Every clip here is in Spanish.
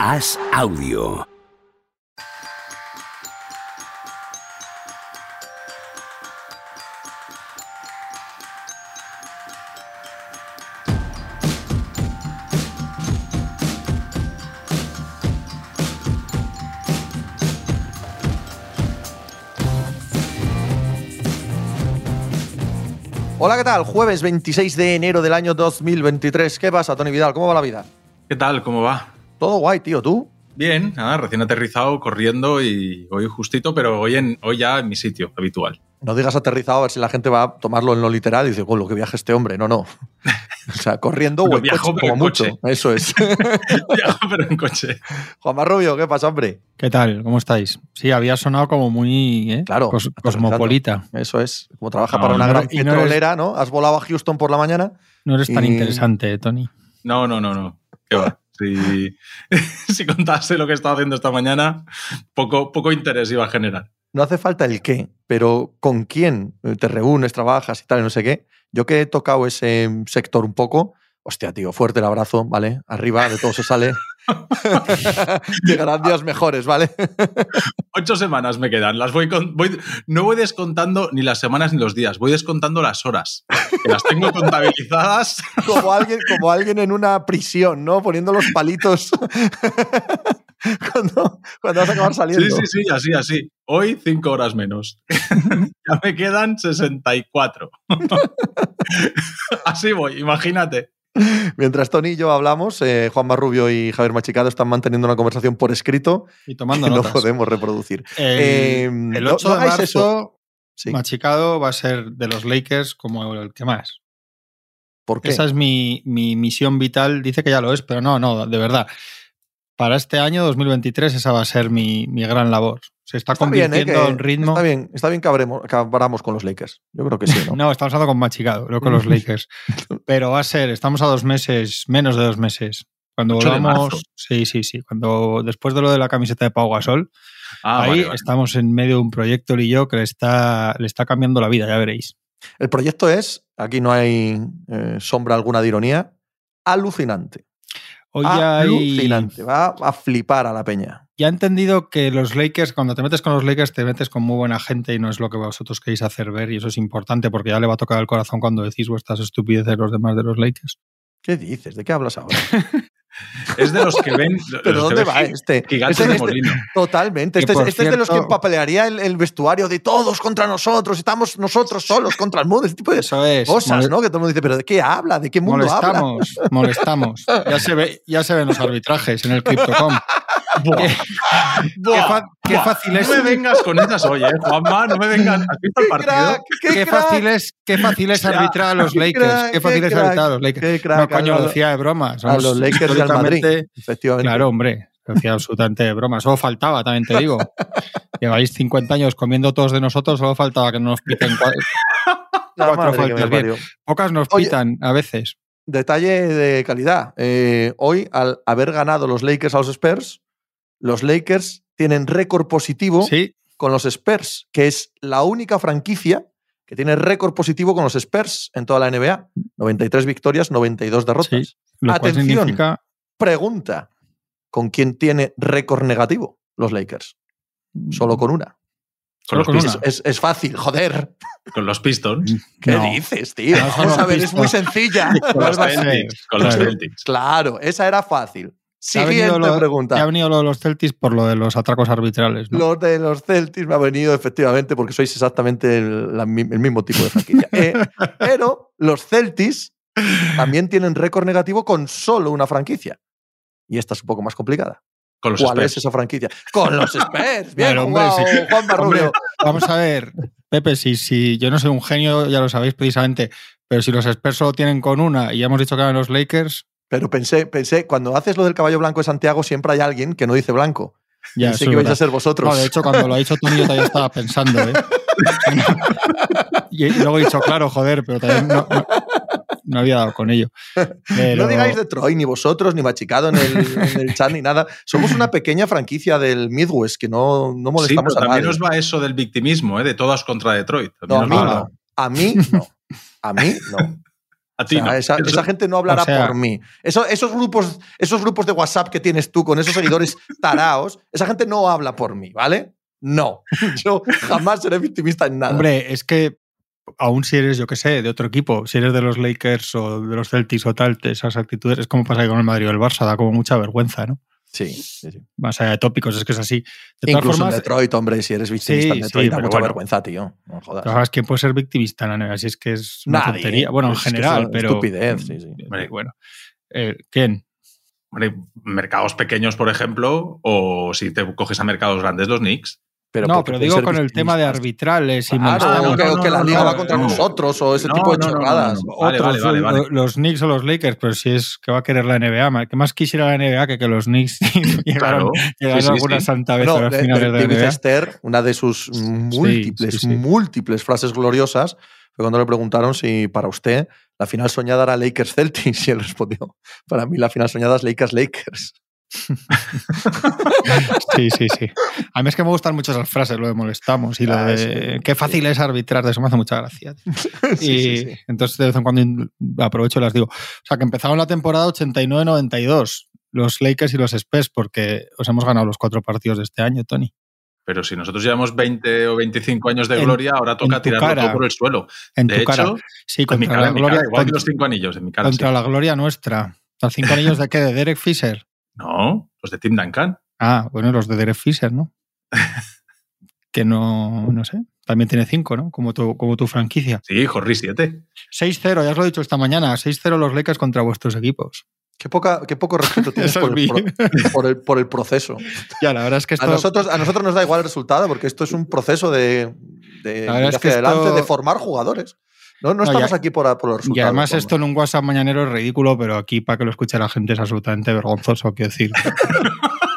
Haz audio. Hola, ¿qué tal? Jueves 26 de enero del año 2023. ¿Qué pasa, Tony Vidal? ¿Cómo va la vida? ¿Qué tal? ¿Cómo va? Todo guay, tío. ¿Tú? Bien, nada, recién aterrizado, corriendo y hoy justito, pero hoy, en, hoy ya en mi sitio habitual. No digas aterrizado a ver si la gente va a tomarlo en lo literal y dice, oh, lo que viaja este hombre. No, no. O sea, corriendo o en viajo, coche, pero como en coche. mucho. Eso es. Viajo, pero en coche. Juanma Rubio, ¿qué pasa, hombre? ¿Qué tal? ¿Cómo estáis? Sí, había sonado como muy ¿eh? Claro, Cos- cosmopolita. Eso es. Como trabaja No, para una no, gran y no eres- petrolera, ¿no? Has volado a Houston por la mañana. No eres tan interesante, eh, Tony. No, no, no, no. ¿Qué va? Si, contase lo que he estado haciendo esta mañana, poco, poco interés iba a generar. No hace falta el qué, pero con quién te reúnes, trabajas y tal, no sé qué. Yo que he tocado ese sector un poco, hostia, tío, fuerte el abrazo, ¿vale? Arriba de todo se sale. Llegarán días mejores, ¿vale? Ocho semanas me quedan. Las voy, con- voy no voy descontando ni las semanas ni los días, voy descontando las horas. Que las tengo contabilizadas. Como alguien, como alguien en una prisión, ¿no? Poniendo los palitos cuando, cuando vas a acabar saliendo. Sí, sí, sí, así, así. Hoy cinco horas menos. ya me quedan 64. así voy, imagínate. Mientras Tony y yo hablamos, eh, Juan Marrubio y Javier Machicado están manteniendo una conversación por escrito Y que tomando no podemos reproducir. El, Eh, el no- 8 no de marzo, eso. Sí. Machicado va a ser de los Lakers como el que más. ¿Por qué? Esa es mi, mi misión vital. Dice que ya lo es, pero no, no, de verdad. Para este año 2023 esa va a ser mi, mi gran labor. Se está, Está bien, ¿eh? convirtiendo Que- en ritmo. Está bien, está bien que abremos- que abramos con los Lakers. Yo creo que sí, ¿no? No, estamos hablando con Machicado, no con los Lakers. Pero va a ser, estamos a dos meses, menos de dos meses. Cuando 8 de volvamos. Sí, sí, sí. Cuando después de lo de la camiseta de Pau Gasol, Ah, ahí vale, vale. estamos en medio de un proyecto él y yo que le está, le está cambiando la vida, ya veréis. El proyecto es, aquí no hay eh, sombra alguna de ironía, alucinante. Hoy hay. alucinante. Va a flipar a la peña. Ya he entendido que los Lakers, cuando te metes con los Lakers, te metes con muy buena gente y no es lo que vosotros queréis hacer ver, y eso es importante porque ya le va a tocar el corazón cuando decís vuestras estupideces los demás de los Lakers. ¿Qué dices? ¿De qué hablas ahora? Es de los que ven. ¿Pero dónde va este? Gigantes Este- de este- molino. Totalmente. Este, este es de los que empapelearía el, el vestuario de todos contra nosotros, estamos nosotros solos contra el mundo, ese tipo de Eso es. cosas, ¿no? Que todo el mundo dice, ¿pero de qué habla? ¿De qué mundo habla? Molestamos, molestamos. Ya se, ve, ya se ven los arbitrajes en el Crypto.com. qué, fácil es. No me vengas con esas hoy, ¿eh, Juanma? No me vengas. ¿Has visto el ¡Qué partido? crack! ¡Qué, fácil es, qué fácil es arbitrar a los qué Lakers. crack, Qué fácil es arbitrar a los Lakers. crack, no, coño, lo decía de broma. A los Lakers y al Madrid, efectivamente. Claro, hombre. Lo decía absolutamente de broma. Solo faltaba, también te digo. Lleváis 50 años comiendo todos de nosotros, solo faltaba que no nos piten. cuatro faltas, bien. Pocas nos Oye. pitan a veces. Detalle de calidad. Eh, hoy, al haber ganado los Lakers a los Spurs, los Lakers tienen récord positivo Sí, con los Spurs, que es la única franquicia que tiene récord positivo con los Spurs en toda la NBA. 93 victorias, 92 derrotas. Sí. lo cual Atención. significa. Pregunta, ¿con quién tiene récord negativo los Lakers? Solo con una. Con los, Pistons. Es, es fácil, joder. con los Pistons. ¿Qué No. dices, tío? No Vamos a ver, es muy sencilla. Con los. Con. Celtics. Claro, esa era fácil. Siguiente lo- pregunta. Ha venido lo de los Celtics por lo de los atracos arbitrales. ¿no? Los de los Celtics me ha venido efectivamente porque sois exactamente el, la mi- el mismo tipo de franquicia. Eh, pero los Celtics también tienen récord negativo con solo una franquicia. Y esta es un poco más complicada. Con los ¿Cuál Spurs. es esa franquicia? Con los Spurs. Bien Pero, hombre, sí. Juan Barrubio. Vamos a ver, Pepe, si, si yo no soy un genio, ya lo sabéis precisamente, pero si los Spurs solo tienen con una y ya hemos dicho que eran los Lakers, Pero pensé, pensé, cuando haces lo del caballo blanco de Santiago, siempre hay alguien que no dice blanco. ya pensé eso que vais a ser vosotros. No, de hecho, cuando lo ha dicho Tony, yo todavía estaba pensando, ¿eh? y, luego he dicho, claro, joder, pero también no, no- no había dado con ello. Pero- No digáis de Troy, ni vosotros, ni Machicado en el, en el chat, ni nada. Somos una pequeña franquicia del Midwest que no, no Sí, molestamos pero a también nadie. os va eso del victimismo, ¿eh? de todas contra Detroit. No, También a mí no. A mí no. A mí no. A ti O sea, no. esa, esa gente no hablará o sea- por mí. Eso- esos, grupos, esos grupos de WhatsApp que tienes tú con esos seguidores taraos, esa gente no habla por mí, ¿vale? No. Yo jamás seré victimista en nada. Hombre, es que aún si eres, yo qué sé, de otro equipo, si eres de los Lakers o de los Celtics o tal, esas actitudes, es como pasa con el Madrid o el Barça, da como mucha vergüenza, ¿no? Sí, sí, sí. Más allá de tópicos, es que es así. De todas Incluso formas, en Detroit, hombre, si eres victimista Sí, en Detroit, sí, da mucha bueno. vergüenza, tío. No jodas. ¿sabes quién puede ser victimista en la NBA? Si es que es una Nadie. tontería. Bueno, en Es que es general, una pero. estupidez, sí, sí. Hombre. Bueno. Eh, ¿Quién? Hombre, mercados pequeños, por ejemplo, o si te coges a mercados grandes, los Knicks. Pero no, pero digo con el tema de arbitrales y Claro, molestamos. o que, no, o que la no, liga no, va contra no. nosotros o ese No, tipo de no, no, no, chorradas. no, no. Vale, Otros, vale, vale, lo- los Knicks o los Lakers, pero si es que va a querer la NBA, ¿qué más quisiera la NBA que que los Knicks Claro. llegaran Sí, sí, alguna sí. santa vez No, a las de- finales de- de la David NBA? Esther, una de sus múltiples, sí, sí. múltiples frases gloriosas, fue cuando le preguntaron si para usted la final soñada era Lakers Celtics y él respondió, para mí la final soñada es Lakers Lakers. Sí, sí, sí. A mí es que me gustan mucho esas frases, lo de molestamos y lo Ah, de sí. qué fácil es arbitrar, de eso me hace mucha gracia. Sí, y sí, sí. entonces de vez en cuando aprovecho y las digo. O sea, que empezaron la temporada 89-92, los Lakers y los Spurs, porque os hemos ganado los cuatro partidos de este año, Tony. Pero si nosotros llevamos 20 o 25 años de En- gloria, ahora toca tirarlo cara. todo por el suelo. En De tu hecho, cara. Sí, en mi contra cara, la mi gloria, cara, igual que contra, los cinco anillos, en mi cara. contra sí. la gloria nuestra. ¿Los cinco anillos de qué? ¿De Derek Fisher? No, los de Tim Duncan. Ah, bueno, los de Derek Fisher, ¿no? que no, no sé. También tiene cinco, ¿no? Como tu, como tu franquicia. Sí, Horry 7. 6-0, ya os lo he dicho esta mañana. 6-0 los Lakers contra vuestros equipos. Qué, poca, qué poco respeto tienes por el, por, el, por el proceso. Ya, la verdad es que A nosotros, a nosotros nos da igual el resultado porque esto es un proceso de, de es que adelante, esto- de formar jugadores. No, no No, estamos ya- aquí por, por los resultados. Y además vamos. esto en un WhatsApp mañanero es ridículo, pero aquí para que lo escuche la gente es absolutamente vergonzoso, quiero decir.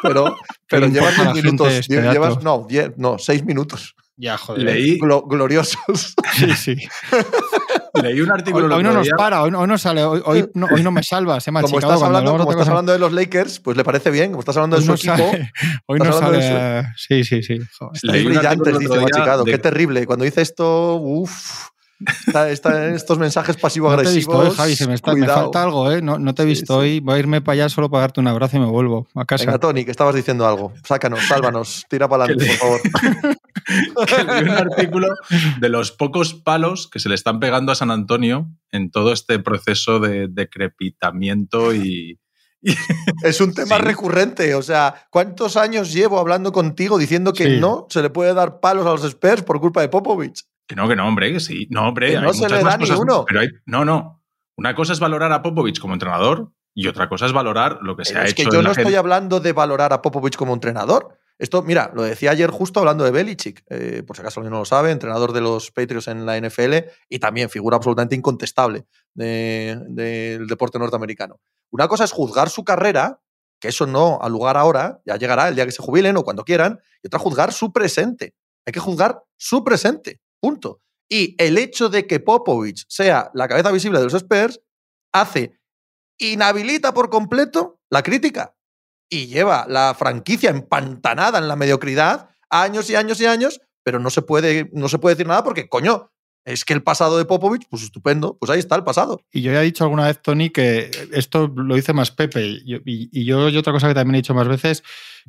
Pero, ¿Qué pero le llevas importa a 10 la gente minutos. este lle- llevas, dato? no, diez- no, 6 minutos. Ya, joder. Leí, Glo- gloriosos. Sí, sí. leí un artículo hoy no nos para, hoy, hoy no sale, hoy, hoy no, hoy no me salvas, he Como machicado estás, cuando hablando, como estás hablando de los Lakers, pues le parece bien. Como estás hablando de su no equipo, sale, hoy no hablando de sale. Sí, sí, sí. joder. estáis Leí brillantes, dice Machicado. de- Qué terrible. Cuando dice esto, uff. Estos mensajes No te he pasivo-agresivos. visto hoy, Javi, se me, está, me cuidado. falta algo, ¿eh? No, no te he visto sí. hoy. Voy a irme para allá solo para darte un abrazo y me vuelvo a casa. Venga, Tony, que estabas diciendo algo. Sácanos, sálvanos, tira para adelante, por favor. que leí un artículo de los pocos palos que se le están pegando a San Antonio en todo este proceso de decrepitamiento y, Es un tema Sí. recurrente. O sea, ¿cuántos años llevo hablando contigo diciendo que Sí. no se le puede dar palos a los Spurs por culpa de Popovich? Que no, que no, hombre, que sí. No, hombre, Que hay no se muchas le más da ni cosas, uno. Pero hay, no, no. Una cosa es valorar a Popovich como entrenador y otra cosa es valorar lo que se Pero ha es que hecho yo en no estoy gente. hablando de valorar a Popovich como entrenador. Esto, mira, lo decía ayer justo hablando de Belichick, eh, por si acaso alguien no lo sabe, entrenador de los Patriots en la NFL y también figura absolutamente incontestable de- del deporte norteamericano. Una cosa es juzgar su carrera, que eso no ha lugar ahora, ya llegará el día que se jubilen o cuando quieran, y otra juzgar su presente. Hay que juzgar su presente, punto. Y el hecho de que Popovich sea la cabeza visible de los Spurs hace, inhabilita por completo la crítica y lleva la franquicia empantanada en la mediocridad años y años y años, pero no se puede, no se puede decir nada porque, coño, es que el pasado de Popovich, pues estupendo, pues ahí está el pasado. Y yo he dicho alguna vez, Tony, que esto lo dice más Pepe. Y- y yo y otra cosa que también he dicho más veces,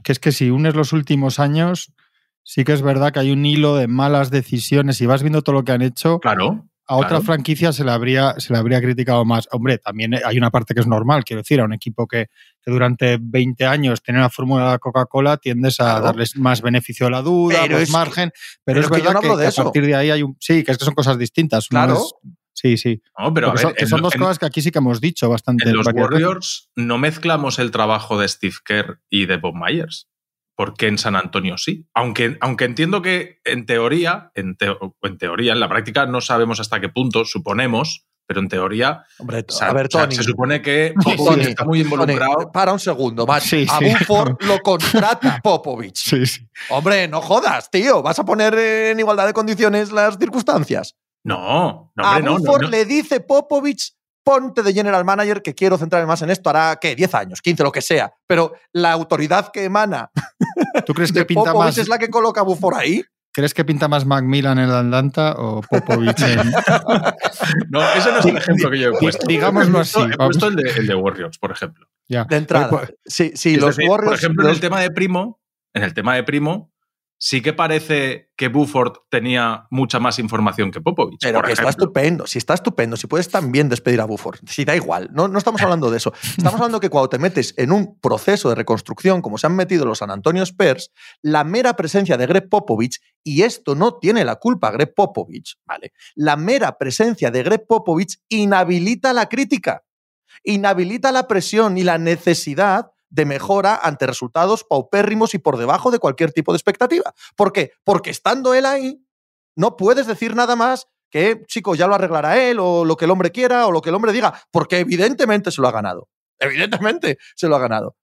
que es que si unes los últimos años, sí que es verdad que hay un hilo de malas decisiones y vas viendo todo lo que han hecho. Claro. A otra claro. franquicia se le, habría, se le habría criticado más. Hombre, también hay una parte que es normal, quiero decir, a un equipo que, que durante 20 años tiene la fórmula de la Coca-Cola, tiendes a Claro. darles más beneficio a la duda, Pero más es que- margen. pero pero, es es que yo verdad no que, de a partir de ahí hay un. Sí, que es que son cosas distintas. Claro. es- sí, sí. No, pero a Porque ver, son, que son lo- dos en- cosas que aquí sí que hemos dicho bastante. En los. Warriors no mezclamos el trabajo de Steve Kerr y de Bob Myers. Porque en San Antonio sí. Aunque, aunque entiendo que en teoría, en, teo- en teoría, en la práctica no sabemos hasta qué punto, suponemos, pero en teoría, Hombre, o sea, a ver, o sea, Tony. se supone que Tony, Popovich está muy Tony, involucrado. para un segundo. Sí, a sí. Buford lo contrata Popovich. Sí, sí. Hombre, no jodas, tío. ¿Vas a poner en igualdad de condiciones las circunstancias? No, no, a hombre, no, no, Buford no. le dice Popovich, ponte de general manager, que quiero centrarme más en esto. Hará, ¿qué? 10 años, 15, lo que sea. Pero la autoridad que emana ¿Tú crees de que pinta Popovich más? es la que coloca a ahí. ¿Crees que pinta más Macmillan en el Atlanta o Popovich en.? no, ese no es el ejemplo que yo he puesto. Digámoslo así. He puesto el de, el de Warriors, por ejemplo. Ya. De entrada. Pues, Sí, sí, Es los decir, Warriors. Por ejemplo, los- en el tema de Primo, en el tema de Primo, sí que parece que Buford tenía mucha más información que Popovich. Pero por que está estupendo, si está estupendo, si puedes también despedir a Buford, si da igual, no, no estamos hablando de eso. Estamos hablando que cuando te metes en un proceso de reconstrucción, como se han metido los San Antonio Spurs, la mera presencia de Greg Popovich, y esto no tiene la culpa Greg Popovich, ¿vale? La mera presencia de Greg Popovich inhabilita la crítica, inhabilita la presión y la necesidad de mejora ante resultados paupérrimos y por debajo de cualquier tipo de expectativa. ¿Por qué? Porque estando él ahí, no puedes decir nada más que, chico, ya lo arreglará él, o lo que el hombre quiera, o lo que el hombre diga, porque evidentemente se lo ha ganado. Evidentemente se lo ha ganado.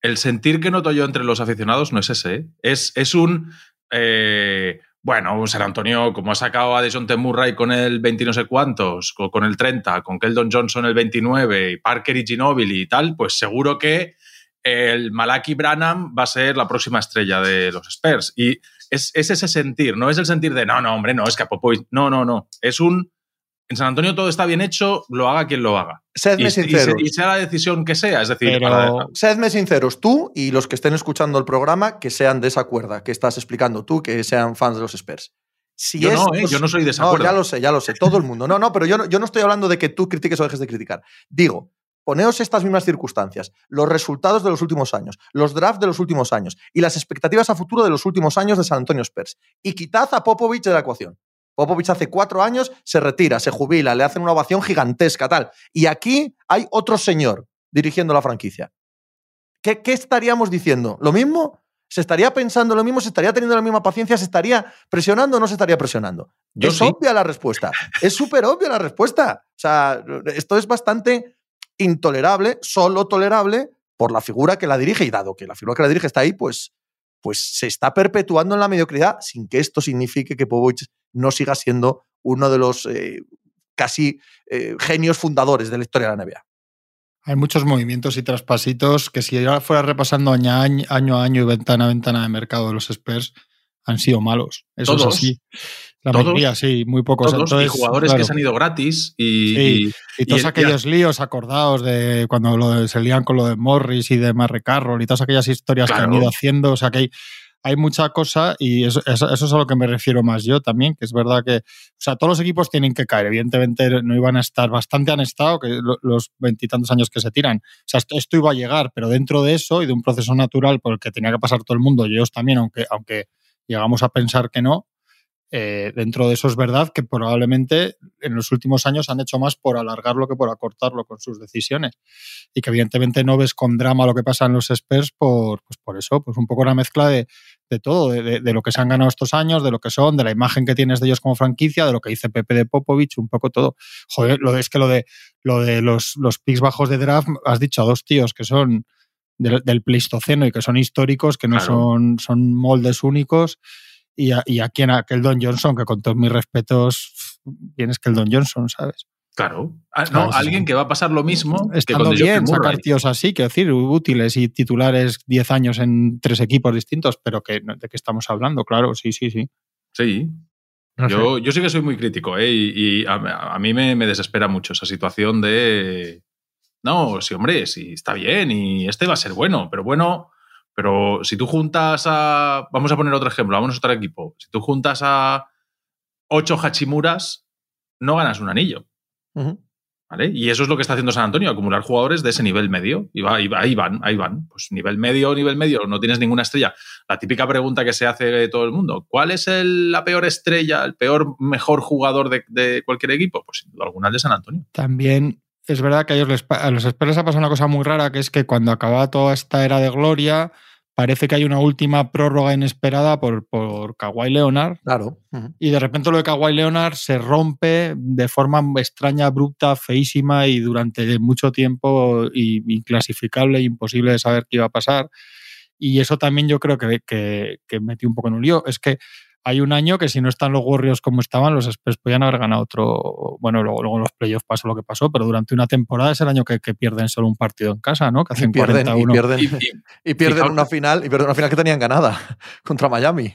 El sentir que noto yo entre los aficionados no es ese. ¿eh? Es, es un. eh, bueno, San Antonio, como ha sacado a Dejounte Murray con el 20 y no sé cuántos, co- con el 30, con Keldon Johnson el 29, y Parker y Ginobili y tal, pues seguro que el Malaki Branham va a ser la próxima estrella de los Spurs. Y es, es ese sentir, no es el sentir de no, no, hombre, no, es que a Popovich. No, no, no. Es un. En San Antonio todo está bien hecho, lo haga quien lo haga. Sedme Y, sinceros. y sea la decisión que sea. Es decir, Pero- para- Sedme sinceros, tú y los que estén escuchando el programa, que sean de esa cuerda que estás explicando tú, que sean fans de los Spurs. Si yo no, ¿eh? yo no soy de esa No, cuerda. ya lo sé, ya lo sé, todo el mundo. No, no, pero yo no, yo no estoy hablando de que tú critiques o dejes de criticar. Digo, poneos estas mismas circunstancias, los resultados de los últimos años, los drafts de los últimos años y las expectativas a futuro de los últimos años de San Antonio Spurs. Y quitad a Popovich de la ecuación. Popovich hace cuatro años se retira, se jubila, le hacen una ovación gigantesca, tal. Y aquí hay otro señor dirigiendo la franquicia. ¿Qué, qué estaríamos diciendo? ¿Lo mismo? ¿Se estaría pensando lo mismo? ¿Se estaría teniendo la misma paciencia? ¿Se estaría presionando o no se estaría presionando? Yo es sí. obvia la respuesta. Es súper obvia la respuesta. O sea, esto es bastante intolerable, solo tolerable por la figura que la dirige y dado que la figura que la dirige está ahí, pues, pues se está perpetuando en la mediocridad sin que esto signifique que Popovich no siga siendo uno de los eh, casi eh, genios fundadores de la historia de la NBA. Hay muchos movimientos y traspasitos que si ahora fuera repasando año a año, año a año y ventana a ventana de mercado de los Spurs han sido malos. Eso Todos. es así. La Todos. mayoría, sí, muy pocos. todos, y Entonces, jugadores claro, que se han ido gratis y, Sí. y- Y todos y- aquellos líos acordados de cuando lo de- se lían con lo de Morris y de Marre Carroll y todas aquellas historias que han Claro. ido haciendo. O sea que hay, hay mucha cosa y eso, eso- eso es a lo que me refiero más yo también, que es verdad que, o sea, todos los equipos tienen que caer. Evidentemente no iban a estar, bastante han estado, que lo- los veintitantos años que se tiran. O sea, esto, esto iba a llegar, pero dentro de eso y de un proceso natural por el que tenía que pasar todo el mundo, y ellos también, aunque, aunque llegamos a pensar que no, eh, dentro de eso es verdad que probablemente en los últimos años han hecho más por alargarlo que por acortarlo con sus decisiones. Y que evidentemente no ves con drama lo que pasa en los Spurs por, pues por eso, pues un poco una mezcla de, de todo, de, de- lo que se han ganado estos años, de lo que son, de la imagen que tienes de ellos como franquicia, de lo que dice Pepe de Popovich, un poco todo. Joder, lo de, es que lo de, lo de los, los picks bajos de draft, has dicho a dos tíos que son del, del Pleistoceno y que son históricos, que no Claro. son, son moldes únicos y a, y a quien a Keldon Johnson, que con todos mis respetos, quién es Keldon Johnson, ¿sabes? Claro. Ah, no, alguien sí. que va a pasar lo mismo que Estando con bien DeJounte sacar Murray. tíos así, quiero decir, útiles y titulares 10 años en tres equipos distintos, pero que, ¿de qué estamos hablando? Claro, sí, sí, sí. Sí. No sé. Yo, yo sí que soy muy crítico, ¿eh? Y, y a, a mí me, me desespera mucho esa situación de. No, sí, hombre, sí, está bien y este va a ser bueno, pero bueno. Pero si tú juntas a. Vamos a poner otro ejemplo, vamos a otro equipo. Si tú juntas a ocho Hachimuras, no ganas un anillo. ¿Vale? Y eso es lo que está haciendo San Antonio, acumular jugadores de ese nivel medio. Y va, y va- ahí van, ahí van. Pues nivel medio, nivel medio, no tienes ninguna estrella. La típica pregunta que se hace todo el mundo, ¿cuál es el- la peor estrella, el peor, mejor jugador de, de cualquier equipo? Pues sin duda alguna el de San Antonio. También es verdad que a, ellos les, a los Spurs les ha pasado una cosa muy rara, que es que cuando acaba toda esta era de gloria, parece que hay una última prórroga inesperada por, por Kawhi Leonard, Claro. Y de repente lo de Kawhi Leonard se rompe de forma extraña, abrupta, feísima y durante mucho tiempo y- inclasificable e imposible de saber qué iba a pasar. Y eso también yo creo que, que, que metió un poco en un lío. Es que hay un año que si no están los Warriors como estaban, los Spurs podían haber ganado otro. Bueno, luego, luego en los playoffs pasó lo que pasó, pero durante una temporada es el año que, que pierden solo un partido en casa, ¿no? Que Y hacen pierden, y 41. pierden, Y, y- y pierden una final, y pierden una final que tenían ganada contra Miami.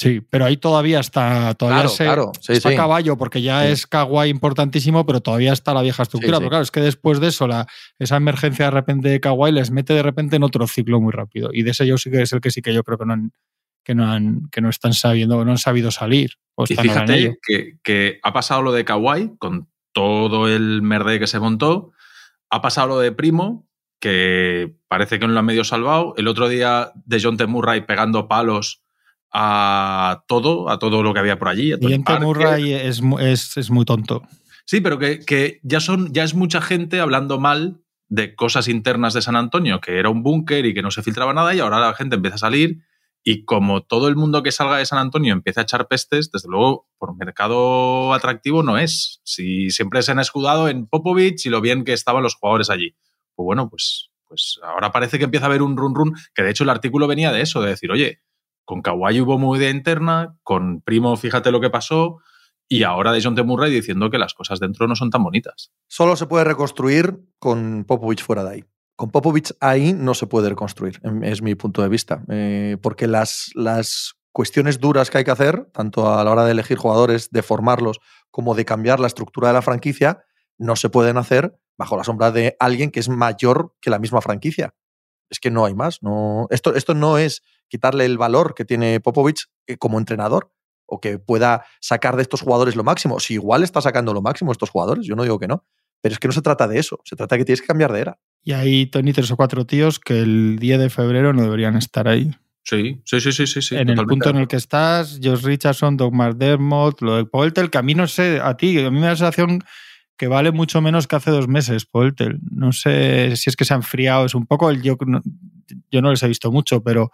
Sí, pero ahí todavía está, todavía Claro, se- claro, sí, está sí. caballo, porque ya Sí. es Kawhi importantísimo, pero todavía está la vieja estructura. Pero claro, es que después de eso, la, esa emergencia de repente de Kawhi les mete de repente en otro ciclo muy rápido. Y de ese yo sí que es el que sí que yo creo que no han, que no han, que no están sabiendo, no han sabido salir. O Y están fíjate que, que ha pasado lo de Kawhi con todo el merde que se montó. Ha pasado lo de Primo, que parece que no lo han medio salvado. El otro día de John T. Murray pegando palos a todo, a todo lo que había por allí. a Dejounte Parker. Murray es, es, es muy tonto. Sí, pero que, que ya, son, ya es mucha gente hablando mal de cosas internas de San Antonio, que era un búnker y que no se filtraba nada, y ahora la gente empieza a salir. Y como todo el mundo que salga de San Antonio empieza a echar pestes, desde luego, por mercado atractivo no es. Si siempre se han escudado en Popovich y lo bien que estaban los jugadores allí. Pues bueno, pues, pues ahora parece que empieza a haber un run run, que de hecho el artículo venía de eso, de decir, oye, con Kawhi hubo movida interna, con Primo fíjate lo que pasó, y ahora de John T. Murray diciendo que las cosas dentro no son tan bonitas. Solo se puede reconstruir con Popovich fuera de ahí. Con Popovich ahí no se puede reconstruir, es mi punto de vista. Eh, porque las, las cuestiones duras que hay que hacer, tanto a la hora de elegir jugadores, de formarlos, como de cambiar la estructura de la franquicia, no se pueden hacer bajo la sombra de alguien que es mayor que la misma franquicia. Es que no hay más. No, esto, esto no es quitarle el valor que tiene Popovich eh, como entrenador o que pueda sacar de estos jugadores lo máximo. Si igual está sacando lo máximo estos jugadores, yo no digo que no. Pero es que no se trata de eso, se trata de que tienes que cambiar de era. Y hay, Tony, tres o cuatro tíos que el 10 de febrero no deberían estar ahí. Sí, sí, sí, sí, sí. en el punto en el que estás, Josh Richardson, Doug McDermott, lo de Poeltel, que a mí no sé, a ti, a mí me da la sensación que vale mucho menos que hace dos meses, Poeltel. No sé si es que se ha enfriado, es un poco el yo, yo no les he visto mucho, pero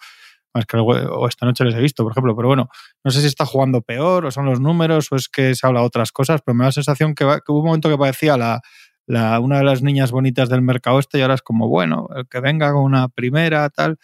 más que o esta noche les he visto, por ejemplo, pero bueno, no sé si está jugando peor o son los números o es que se habla de otras cosas, pero me da la sensación que, va- que hubo un momento que parecía la, la- una de las niñas bonitas del mercado este y ahora es como, bueno, el que venga con una primera, tal.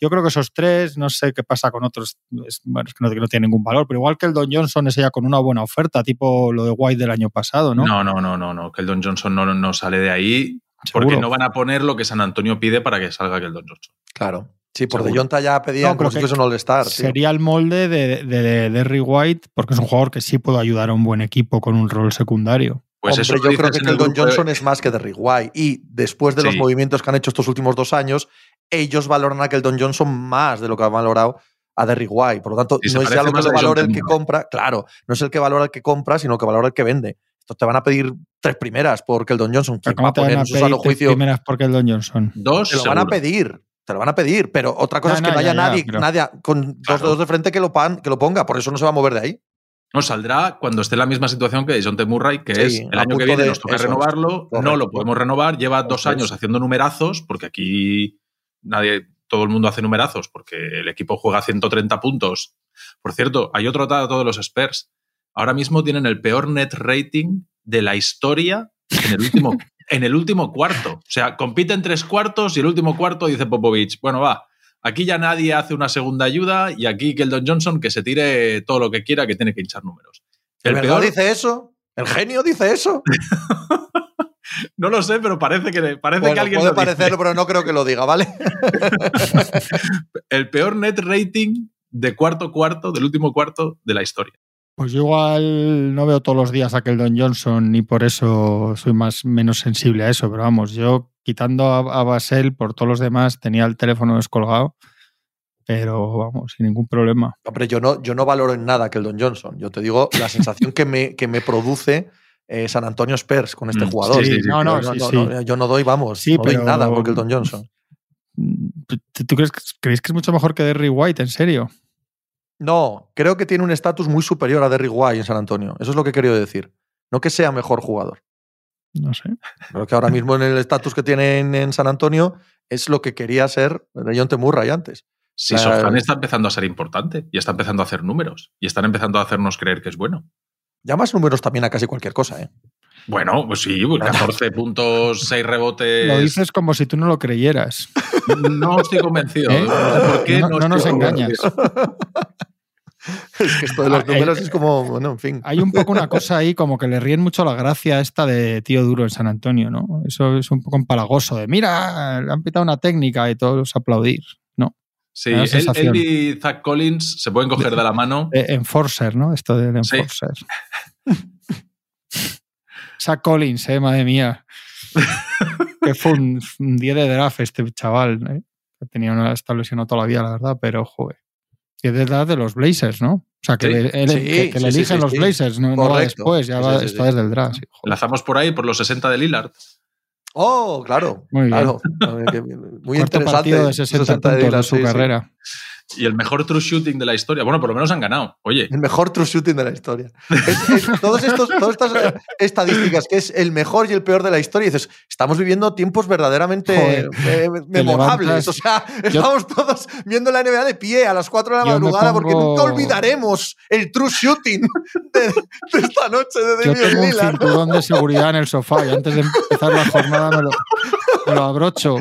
Yo creo que esos tres, no sé qué pasa con otros, es, bueno, es que no, que no tiene ningún valor, pero igual que el Don Johnson es ya con una buena oferta, tipo lo de White del año pasado, ¿no? No, no, no, no, no. Que el Don Johnson no, no sale de ahí porque Seguro. no van a poner lo que San Antonio pide para que salga que el Don Johnson. Claro. Sí, por Seguro. De Jonta ya pedían No, como si que fuese un All-Star. tío. Sería el molde de, de, de Derry White, porque es un jugador que sí puede ayudar a un buen equipo con un rol secundario. Pues Hombre, eso yo creo que, el Don de- Johnson es más que Derrick White. Y después de los movimientos que han hecho estos últimos dos años, ellos valoran a que el Don Johnson más de lo que han valorado a Derrick White. Por lo tanto, no es ya lo que lo valora el que compra. Claro, no es el que valora el que compra, sino el que valora el que vende. Estos te van a pedir tres primeras porque el Don Johnson, ¿quién va ¿Cómo a te van poner a en su sano tres juicio? primeras porque el Don Johnson? Dos, Te lo van a pedir. Te lo van a pedir. Pero otra cosa No, es que no, no, haya ya, ya, nadie, pero- nadie con dos Claro. dedos de frente que lo, pan- que lo ponga. Por eso no se va a mover de ahí. No, saldrá cuando esté en la misma situación que John T. Murray, que Sí, es el año que viene nos toca eso renovarlo, no lo podemos renovar, lleva dos años haciendo numerazos, porque aquí nadie, todo el mundo hace numerazos, porque el equipo juega 130 puntos. Por cierto, hay otro dato de los Spurs. Ahora mismo tienen el peor net rating de la historia en el último, en el último cuarto. O sea, compiten tres cuartos y el último cuarto dice Popovich, bueno, va, aquí ya nadie hace una segunda ayuda y aquí que el Don Johnson que se tire todo lo que quiera, que tiene que hinchar números. ¿El peor, dice eso? ¿El genio dice eso? no lo sé, pero parece que, parece que alguien puede lo dice. parecerlo, pero no creo que lo diga, ¿vale? El peor net rating de cuarto cuarto, del último cuarto de la historia. Pues yo igual no veo todos los días a aquel Don Johnson y por eso soy más menos sensible a eso, pero vamos, yo quitando a, a Basel por todos los demás tenía el teléfono descolgado, pero vamos, sin ningún problema. Hombre, yo no, yo no valoro en nada que el Don Johnson. Yo te digo la sensación que me, que me produce eh, San Antonio Spurs con este Mm, jugador. sí, sí, no, no, sí, no, yo no doy, vamos, Sí, no doy pero- nada porque el Don Johnson. ¿Tú crees, que- creéis que es mucho mejor que Derry White, en serio? No, creo que tiene un estatus muy superior a Derrick White en San Antonio. Eso es lo que he querido decir. No que sea mejor jugador. No sé. Creo que ahora mismo en el estatus que tiene en, en San Antonio es lo que quería ser John T. Murray antes. Si Claro. Sofran está empezando a ser importante y está empezando a hacer números y están empezando a hacernos creer que es bueno. Llamas números también a casi cualquier cosa, ¿eh? Bueno, pues sí, pues 14 puntos, 6 rebotes. Lo dices como si tú no lo creyeras. No estoy convencido. ¿Eh? No sé por qué No- no, no nos engañas. Es que esto de los Ah, números el- es como, bueno, en fin. Hay un poco una cosa ahí como que le ríen mucho la gracia esta de tío duro en San Antonio, ¿no? Eso es un poco empalagoso de, mira, le han pitado una técnica y todos aplaudir, ¿no? Sí, él, y Zach Collins se pueden coger de la mano. Eh, Enforcer, ¿no? Esto del Sí. Zach Collins, eh, madre mía. que fue un, un 10 de draft este chaval. ¿eh? Que Tenía una está lesionado toda la vida, la verdad, pero joder. 10 de draft de los Blazers, ¿no? O sea, que, Sí. le, él- Sí, que- que le sí, sí, eligen sí, los sí. Blazers, no, no va después, ya Sí, va, sí, está sí. desde el draft. Lanzamos por ahí por los 60 de Lillard. Oh, claro. Muy bien. claro. Eh, que- Muy Cuarto interesante. partido de 60 puntos de Dylan, su sí, sí. carrera. Y el mejor true shooting de la historia. Bueno, por lo menos han ganado. Oye, El mejor true shooting de la historia. Es- es- todos estos, todas estas eh, estadísticas, que es el mejor y el peor de la historia, y dices, estamos viviendo tiempos verdaderamente Joder, eh, memorables. levantas- O sea, estamos todos viendo la NBA de pie a las 4 de la Yo madrugada porque pongo- nunca olvidaremos el true shooting de, de esta noche de Yo tengo un cinturón de seguridad en el sofá y antes de empezar la jornada me lo, me lo abrocho.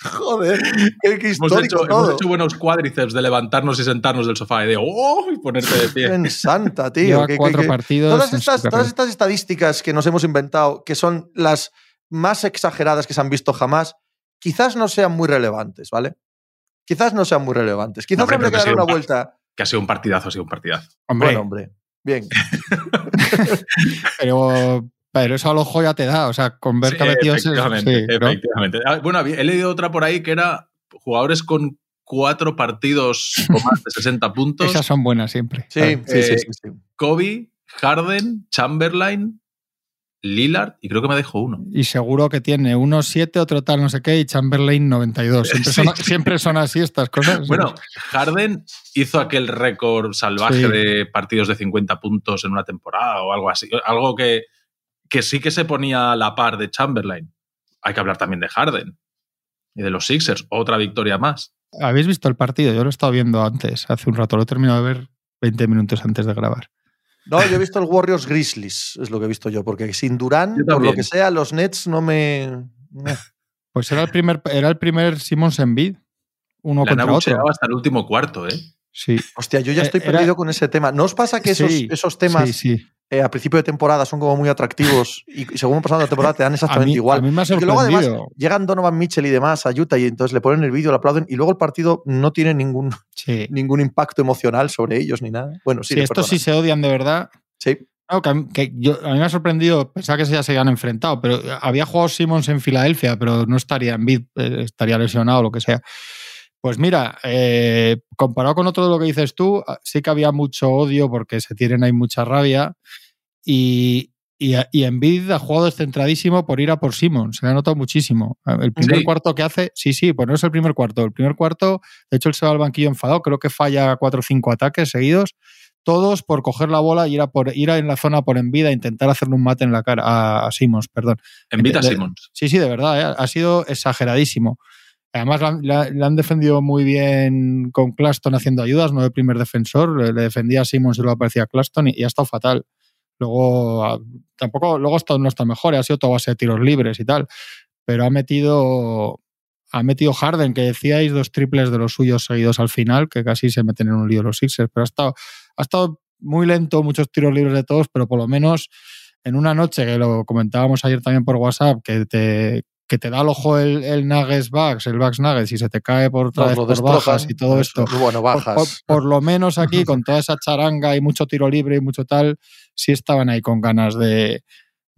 Joder, qué, qué hemos histórico hecho, hemos hecho buenos cuádriceps de levantarnos y sentarnos del sofá y de ¡oh! y ponerte de pie. En santa, tío. Lleva que- cuatro que- partidos. Todas estas, carrera. todas estas estadísticas que nos hemos inventado, que son las más exageradas que se han visto jamás, quizás no sean muy relevantes, ¿vale? Quizás no sean muy relevantes. Quizás habría pero que dar una un vuelta. Que ha sido un partidazo, ha sido un partidazo. Hombre, Bueno, hombre. Bien. pero, pero eso al ojo ya te da. O sea, con ver Sí, efectivamente, sí, ¿no? efectivamente. Ah, Bueno, he leído otra por ahí que era jugadores con cuatro partidos con más de 60 puntos. Esas son buenas siempre. Sí, Claro. sí, sí, Eh, sí, sí. Kobe, Harden, Chamberlain, Lillard y creo que me dejo uno. Y seguro que tiene uno 7, otro tal, no sé qué, y Chamberlain 92. Siempre, son, Sí. siempre son así estas cosas. Bueno, Harden hizo aquel récord salvaje Sí. de partidos de 50 puntos en una temporada o algo así. Algo que, que sí que se ponía a la par de Chamberlain. Hay que hablar también de Harden y de los Sixers. Otra victoria más. ¿Habéis visto el partido? Yo lo he estado viendo antes, hace un rato. Lo he terminado de ver 20 minutos antes de grabar. No, yo he visto el Warriors Grizzlies, es lo que he visto yo, porque sin Durán, por lo que sea, los Nets no me. Pues era el primer, era el primer Simmons en bid, uno han contra otro. hasta el último cuarto, ¿eh? Sí. Hostia, yo ya Eh, estoy era- perdido con ese tema. ¿No os pasa que esos, Sí, esos temas Sí, sí. Eh, a principio de temporada son como muy atractivos y, y según pasando la temporada te dan A exactamente mí, igual? a mí me ha Y luego además llegan Donovan Mitchell y demás a Utah y entonces le ponen el vídeo, le aplauden y luego el partido no tiene ningún, Sí, ningún impacto emocional sobre ellos ni nada. Bueno, sí, le estos sí se odian de verdad. Sí. Claro, que a, mí, que yo- a mí me ha sorprendido, pensaba que ya se habían enfrentado, pero había jugado Simmons en Filadelfia, pero no estaría en bid, eh, estaría lesionado o lo que sea. Pues mira, eh, comparado con otro de lo que dices tú, ah, sí que había mucho odio porque se tienen ahí mucha rabia y, y, y Embiid ha jugado descentradísimo por ir a por Simmons, se le ha notado muchísimo. El primer Sí. cuarto que hace, sí, sí, pues no es el primer cuarto. El primer cuarto, de hecho, él se va al banquillo enfadado, creo que falla cuatro o cinco ataques seguidos, todos por coger la bola y ir a, por, ir a en la zona por Embiid a intentar hacerle un mate en la cara a, a Simmons, perdón. Invita a Simmons. Sí, sí, de verdad, ¿eh? ha sido exageradísimo. Además, la han defendido muy bien con Claston haciendo ayudas, no de primer defensor. Le, le defendía a Simmons y luego aparecía Claston y, ha estado fatal. Luego, ah, tampoco, luego ha estado, no está mejor, ha sido toda base de tiros libres y tal. Pero ha metido, ha metido Harden, que decíais dos triples de los suyos seguidos al final, que casi se meten en un lío los Sixers. Pero ha estado, ha estado muy lento, muchos tiros libres de todos, pero por lo menos en una noche, que lo comentábamos ayer también por WhatsApp, que te, que te da al ojo el, el Nuggets Bucks, el Bucks Nuggets, y se te cae por lo por bajas y todo esto. Bueno, Por, bajas. por- por lo menos aquí, con toda esa charanga y mucho tiro libre y mucho tal, sí estaban ahí con ganas de,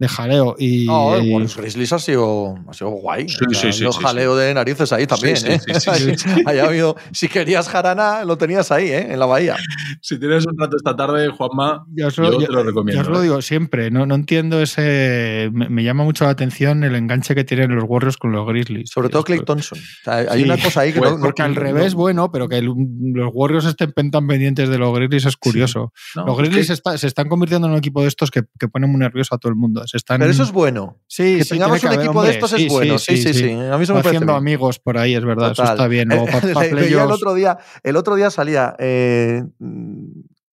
de jaleo. Y, No, Warriors Grizzlies ha sido, ha sido guay. Sí, O sea, sí, sí, lo sí, jaleo de narices ahí también, sí, ¿eh? Ahí- ha habido- si querías jarana, lo tenías ahí, ¿eh? En la bahía. Si tienes un rato esta tarde, Juanma, yo os lo, yo yo- te lo recomiendo. yo os lo ¿eh? digo siempre, no, no entiendo ese. Me, me llama mucho la atención el enganche que tienen los Warriors con los Grizzlies. Sobre todo Clay Thompson. O sea, hay Sí. una cosa ahí que Pues no, no- Porque al no- revés, bueno, pero que el- los Warriors estén tan pendientes de los Grizzlies es curioso. No, los es que- Grizzlies está- se están convirtiendo en un equipo de estos que, que ponen muy nervioso a todo el mundo. Están, Pero eso es bueno. sí, Que sí, tengamos un que haber, equipo de estos es bueno. Sí, sí, sí. A mí eso me parece Haciendo amigos por ahí, es verdad. Eso está bien. El otro día, el otro día salía eh, mm,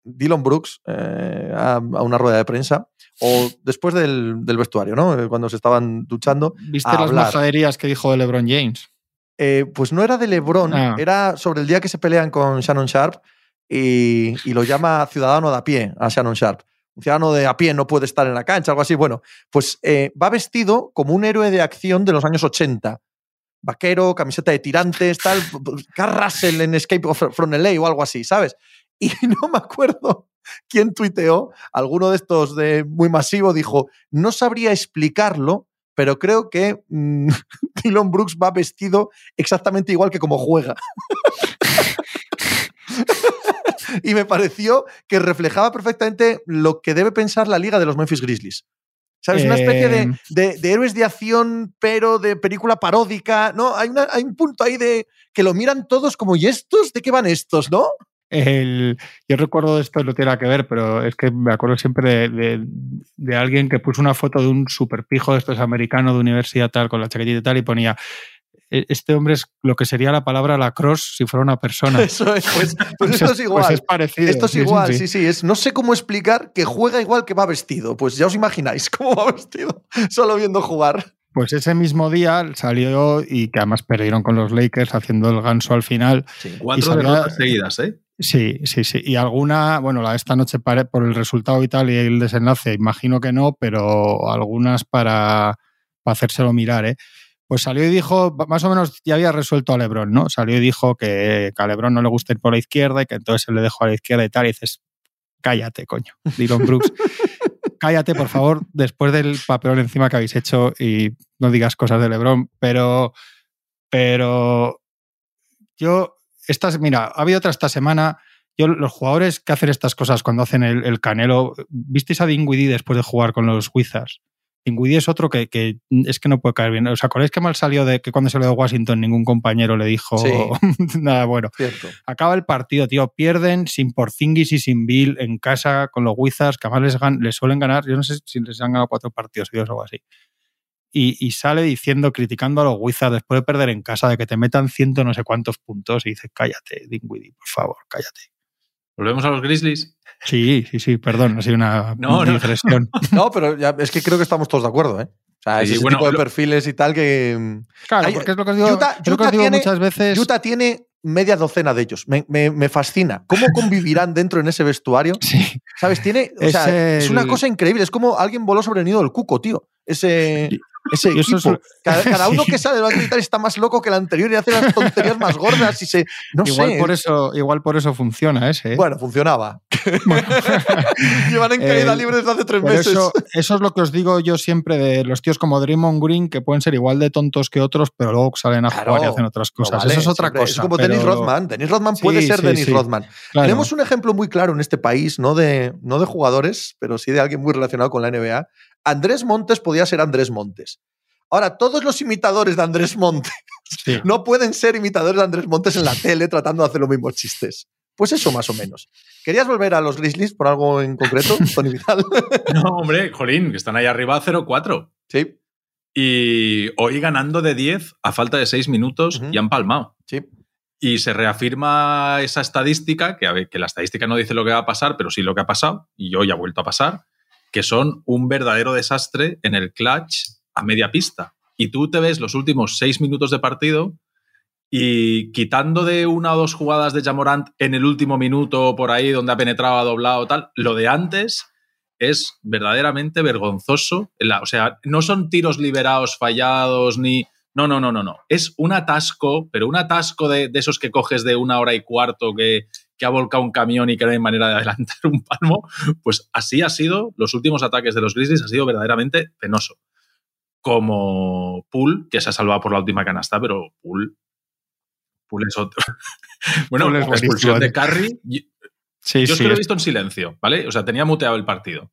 Dylan Brooks eh, a, a una rueda de prensa o después del, del vestuario, ¿no? Eh, Cuando se estaban duchando. ¿Viste las hablar. majaderías que dijo de LeBron James? Eh, pues no era de LeBron, Ah. era sobre el día que se pelean con Shannon Sharp y, y lo llama ciudadano de a pie a Shannon Sharp. Un ciudadano de a pie no puede estar en la cancha, algo así. Bueno, pues eh, va vestido como un héroe de acción de los años 80. vaquero, camiseta de tirantes, tal, Carl Russell en Escape from LA o algo así, ¿sabes? Y no me acuerdo quién tuiteó, alguno de estos de muy masivo dijo, no sabría explicarlo, pero creo que mm, Dylan Brooks va vestido exactamente igual que como juega. y me pareció que reflejaba perfectamente lo que debe pensar la liga de los Memphis Grizzlies. ¿Sabes? Una especie de, Em. de- de héroes de acción, pero de película paródica. No, hay, una- hay un punto ahí de que lo miran todos como, ¿y estos? ¿De qué van estos? ¿No? El- yo recuerdo esto, no tiene nada que ver, pero es que me acuerdo siempre de, de- de alguien que puso una foto de un superpijo de estos americano de universidad tal, con la chaquetita y tal, y ponía, "E- este hombre es lo que sería la palabra lacrosse si fuera una persona. Eso es, pues, pues esto es Pues igual. es parecido. Esto es sí, sí, igual, sí. sí, sí, Es, no sé cómo explicar que juega igual que va vestido. Pues ya os imagináis cómo va vestido solo viendo jugar. Pues ese mismo día salió y que además perdieron con los Lakers haciendo el ganso al final. Cuatro sabía- derrotas seguidas, ¿eh? Sí, sí, sí. Y alguna, bueno, la de esta noche por el resultado y tal y el desenlace, imagino que no, pero algunas para, para hacérselo mirar, ¿eh? Pues salió y dijo, más o menos ya había resuelto a Lebron, ¿no? Salió y dijo que, que a Lebron no le gusta ir por la izquierda y que entonces se le dejó a la izquierda y tal. Y dices, cállate, coño, Dylan Brooks. cállate, por favor, después del papelón encima que habéis hecho y no digas cosas de Lebron. Pero, pero yo, estas, mira, ha habido otra esta semana. Yo, los jugadores que hacen estas cosas cuando hacen el, el canelo, ¿visteis a Dinwiddie después de jugar con los Wizards? Dinwiddie es otro que, que es que no puede caer bien. ¿Os acordáis que mal salió de que cuando lo de Washington ningún compañero le dijo Sí. nada bueno? Cierto. Acaba el partido, tío. Pierden sin Porzingis y sin Bill en casa con los Wizards, que además les, gan- les suelen ganar. Yo no sé si les han ganado cuatro partidos o algo así. Y, y sale diciendo, criticando a los Wizards después de perder en casa, de que te metan ciento no sé cuántos puntos. Y dice, cállate, Dinwiddie, por favor, cállate. Volvemos a los Grizzlies. Sí, sí, sí, perdón, ha sido una No, no. digresión. No, pero ya, es que creo que estamos todos de acuerdo, ¿eh? O sea, es Sí, ese bueno, tipo de lo- perfiles y tal que. Claro, Hay- porque es lo que os digo, Utah- lo que Utah os digo tiene- muchas veces. Utah tiene media docena de ellos. Me, me- me fascina. ¿Cómo convivirán dentro en ese vestuario? Sí, ¿Sabes? Tiene. O Es sea, es una cosa increíble. Es como alguien voló sobre el nido del cuco, tío. Ese. Ese equipo. es- Cada, cada uno Sí. que sale del y tal está más loco que el anterior y hace las tonterías más gordas y se. No igual, sé. por eso, igual por eso funciona ese. ¿eh? Bueno, funcionaba. Bueno. Llevan en caída El- libre desde hace tres meses. eso, eso es lo que os digo yo siempre de los tíos como Draymond Green, que pueden ser igual de tontos que otros, pero luego salen a Claro. jugar y hacen otras No cosas. vale, eso es otra siempre. cosa. Es como pero- Dennis Rodman. Dennis Rodman puede ser sí, Dennis. Rodman. Claro. Tenemos un ejemplo muy claro en este país, no de, no de jugadores, pero sí de alguien muy relacionado con la NBA. Andrés Montes podía ser Andrés Montes. Ahora, todos los imitadores de Andrés Montes Sí. no pueden ser imitadores de Andrés Montes en la tele tratando de hacer los mismos chistes. Pues eso más o menos. ¿Querías volver a los Grizzlies por algo en concreto, Tony Vidal? No, hombre, jolín, que están ahí arriba 0-4. sí, Y hoy ganando de 10 a falta de 6 minutos y han palmado. sí. Y se reafirma esa estadística, que, a ver, que la estadística no dice lo que va a pasar, pero sí lo que ha pasado, y hoy ha vuelto a pasar, que son un verdadero desastre en el clutch a media pista. Y tú te ves los últimos seis minutos de partido y quitando de una o dos jugadas de Jamorant en el último minuto por ahí donde ha penetrado, ha doblado tal, lo de antes es verdaderamente vergonzoso. O sea, no son tiros liberados, fallados, ni... No, no, no, no, no. Es un atasco, pero un atasco de, de esos que coges de una hora y cuarto que, que ha volcado un camión y que no hay manera de adelantar un palmo. Pues así ha sido, los últimos ataques de los Grizzlies ha sido verdaderamente penoso. Como Pool, que se ha salvado por la última canasta, pero Pool... Pool es otro. bueno, Poole la expulsión de Curry... y- Sí, yo es que lo he visto en silencio, ¿vale? O sea, tenía muteado el partido.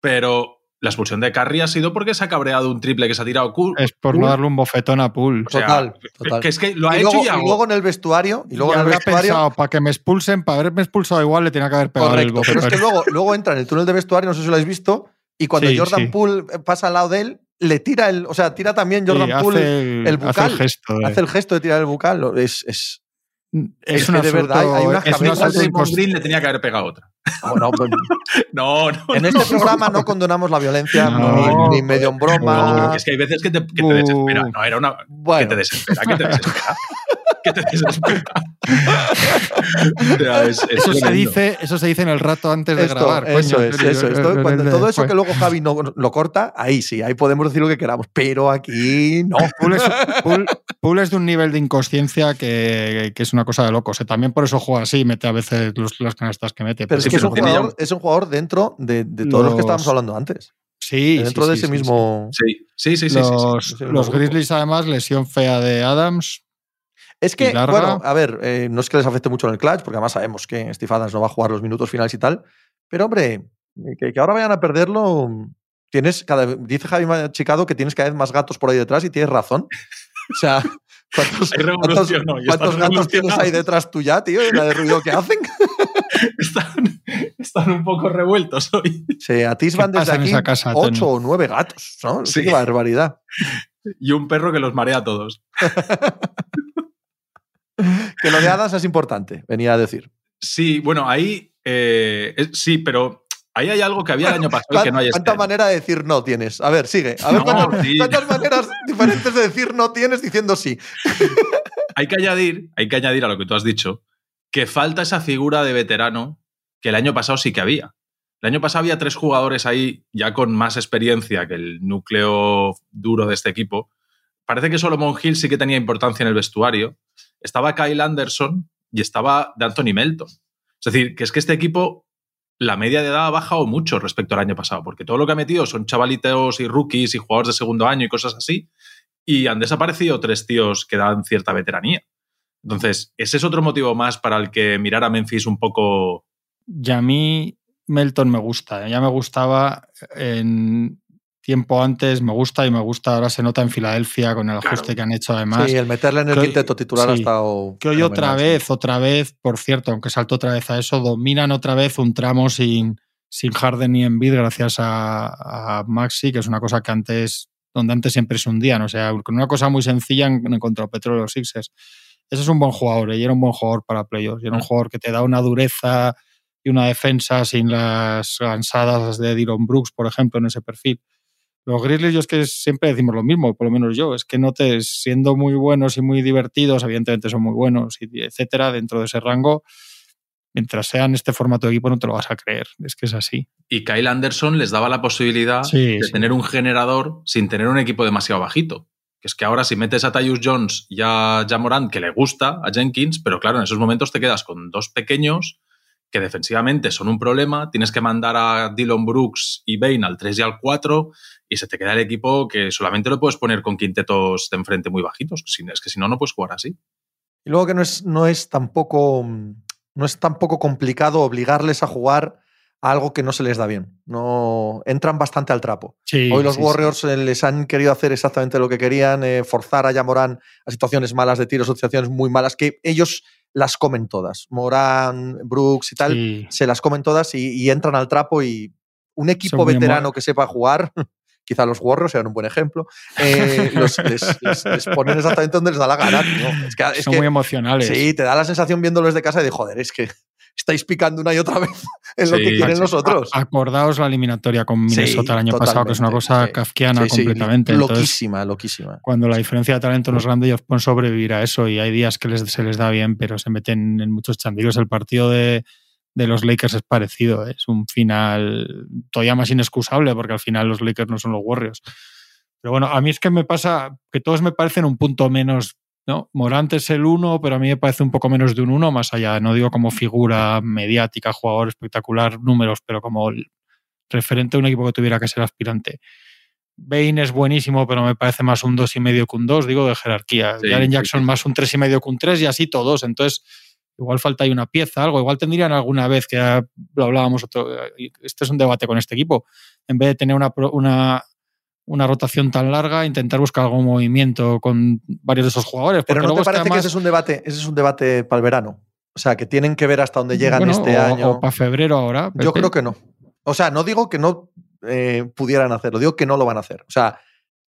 Pero la expulsión de Curry ha sido porque se ha cabreado un triple que se ha tirado. Cool. es por no darle un bofetón a Pool. O sea, Total, total. Que es que lo ha y, hecho luego, y y luego en el vestuario, y luego y en el vestuario, pensado, para que me expulsen, para haberme expulsado igual, le tenía que haber pegado el Correcto, pero es bofetón. que luego, luego entra en el túnel de vestuario, no sé si lo habéis visto, y cuando Sí, Jordan sí. Poole pasa al lado de él, le tira el. O sea, tira también Jordan Sí, Poole. el hace bucal, gesto. de- Hace el gesto de tirar el bucal. Es. es es es un que de verdad hay unas es un cabezas de Green le tenía que haber pegado otra. bueno, pues, No, no. en este programa no condonamos la violencia, No. ni, ni medio en no, broma. es que hay veces que te, que te Uh. desespera. No, era una. Que Bueno, te desespera, que te desespera. que te desespera. eso, se dice, eso se dice en el rato antes de grabar. Eso es, eso es. Todo, eso que luego Javi no, lo corta, ahí sí, ahí podemos decir lo que queramos, pero aquí no. Pool es, de un nivel de inconsciencia que, es una cosa de locos. también por eso juega así, mete a veces las canastas que mete. Pero, es que es, un jugador, es un jugador dentro de, todos los que estábamos hablando antes. Sí, dentro de ese mismo. Sí, sí, sí. Los, los Grizzlies, además, lesión fea de Adams. Es que, bueno, a ver, eh, no es que les afecte mucho en el clutch, porque además sabemos que Steve Adams no va a jugar los minutos finales y tal. Pero, hombre, que, ahora vayan a perderlo. Tienes cada, dice Javi Chicado que tienes cada vez más gatos por ahí detrás y tienes razón. O sea, ¿cuántos, gatos tienes ahí detrás tuya, tío? la de ruido que hacen. están, un poco revueltos hoy. Se atisban desde aquí ocho o nueve gatos, ¿no? Sí. Qué barbaridad. Y un perro que los marea a todos. que lo de hadas es importante, venía a decir. Sí, bueno, ahí eh, sí, pero ahí hay algo que había el año pasado y que no hay ¿Cuánta este manera de decir no tienes? A ver, sigue. A ver cuántas, maneras diferentes de decir no tienes diciendo sí. hay que añadir, hay que añadir a lo que tú has dicho, que falta esa figura de veterano que el año pasado sí que había. El año pasado había tres jugadores ahí ya con más experiencia que el núcleo duro de este equipo. Parece que Solomon Hill sí que tenía importancia en el vestuario. Estaba Kyle Anderson y estaba de Anthony Melton. Es decir, que es que este equipo, la media de edad ha bajado mucho respecto al año pasado, porque todo lo que ha metido son chavalitos y rookies y jugadores de segundo año y cosas así, y han desaparecido tres tíos que dan cierta veteranía. Entonces, ese es otro motivo más para el que mirar a Memphis un poco. Y a mí Melton me gusta. ¿eh? Ya me gustaba en tiempo antes, me gusta y me gusta. Ahora se nota en Filadelfia con el ajuste que han hecho además. Sí, el meterle en el quinteto titular ha estado. Que hoy otra vez, otra vez, por cierto, aunque salto otra vez a eso, dominan otra vez un tramo sin, sin Harden ni Embiid gracias a, a Maxi, que es una cosa que antes, donde antes siempre se hundían. O sea, con una cosa muy sencilla en, en contra Petróleo Sixers ese es un buen jugador ¿eh? y era un buen jugador para playoffs. Y era un mm. jugador que te da una dureza y una defensa sin las cansadas de Dylan Brooks, por ejemplo, en ese perfil. Los Grizzlies, yo es que siempre decimos lo mismo, por lo menos yo, es que no te, siendo muy buenos y muy divertidos, evidentemente son muy buenos, y etcétera, dentro de ese rango, mientras sean este formato de equipo no te lo vas a creer, es que es así. Y Kyle Anderson les daba la posibilidad de tener un generador sin tener un equipo demasiado bajito que es que ahora si metes a Tyus Jones y a Jamorant, que le gusta a Jenkins, pero claro, en esos momentos te quedas con dos pequeños que defensivamente son un problema, tienes que mandar a Dylan Brooks y Bain al 3 y al 4 y se te queda el equipo que solamente lo puedes poner con quintetos de enfrente muy bajitos, es que si no, no puedes jugar así. Y luego que no es, no es tampoco no es tampoco complicado obligarles a jugar algo que no se les da bien. No entran bastante al trapo. Hoy los Warriors eh, les han querido hacer exactamente lo que querían, eh, forzar a Yamorán a situaciones malas de tiro, asociaciones muy malas que ellos las comen todas. Morán, Brooks y tal, se las comen todas y, entran al trapo y un equipo veterano que sepa jugar, quizá los Warriors sean un buen ejemplo, eh, les, ponen exactamente donde les da la gana. Son muy emocionales. Sí, te da la sensación viéndolos de casa de joder, es que estáis picando una y otra vez en lo que quieren los otros. Acordaos la eliminatoria con Minnesota el año pasado, que es una cosa kafkiana completamente. loquísima, loquísima. Cuando la diferencia de talento no es grande, ellos pueden sobrevivir a eso y hay días que se les da bien, pero se meten en muchos chandilos. El partido de, los Lakers es parecido, ¿eh? es un final todavía más inexcusable porque al final los Lakers no son los Warriors. Pero bueno, a mí es que me pasa que todos me parecen un punto menos ¿no? Morant es el uno, pero a mí me parece un poco menos de un uno, más allá, no digo como figura mediática, jugador espectacular, números, pero como referente a un equipo que tuviera que ser aspirante. Bain es buenísimo, pero me parece más un dos y medio que un dos, digo de jerarquía. Sí, Jackson más un tres y medio que un tres y así todos. Entonces, igual falta ahí una pieza, algo. Igual tendrían alguna vez que lo hablábamos, este es un debate con este equipo. En vez de tener una, una una rotación tan larga, intentar buscar algún movimiento con varios de esos jugadores. Pero no te parece que, ese es un debate, ese es un debate para el verano. O sea, que tienen que ver hasta dónde llegan este año. O para febrero ahora. Yo creo que no. O sea, no digo que no eh, pudieran hacerlo, digo que no lo van a hacer. O sea,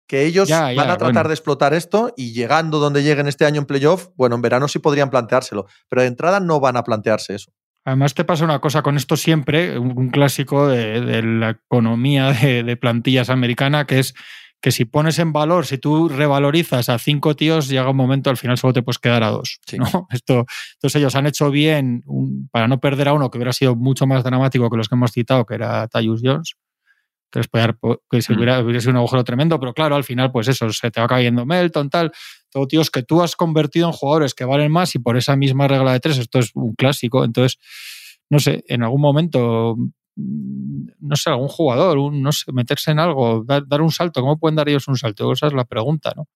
que ellos van a tratar de explotar esto y llegando donde lleguen este año en playoff, bueno, en verano sí podrían planteárselo, pero de entrada no van a plantearse eso. Además, te pasa una cosa con esto siempre, un, clásico de, la economía de, plantillas americana, que es que si pones en valor, si tú revalorizas a cinco tíos, llega un momento, al final solo te puedes quedar a dos. Sí. ¿no? Esto, entonces ellos han hecho bien un- para no perder a uno que hubiera sido mucho más dramático que los que hemos citado, que era Tyus Jones, po- que se Mm. hubiera, hubiera sido un agujero tremendo, pero claro, al final, pues eso, se te va cayendo Melton, tal, todo tíos que tú has convertido en jugadores que valen más y por esa misma regla de tres, esto es un clásico, entonces, no sé, en algún momento mm, no sé, algún jugador, un, no sé, meterse en algo, dar, dar un salto. ¿Cómo pueden dar ellos un salto? Esa es la pregunta, ¿no?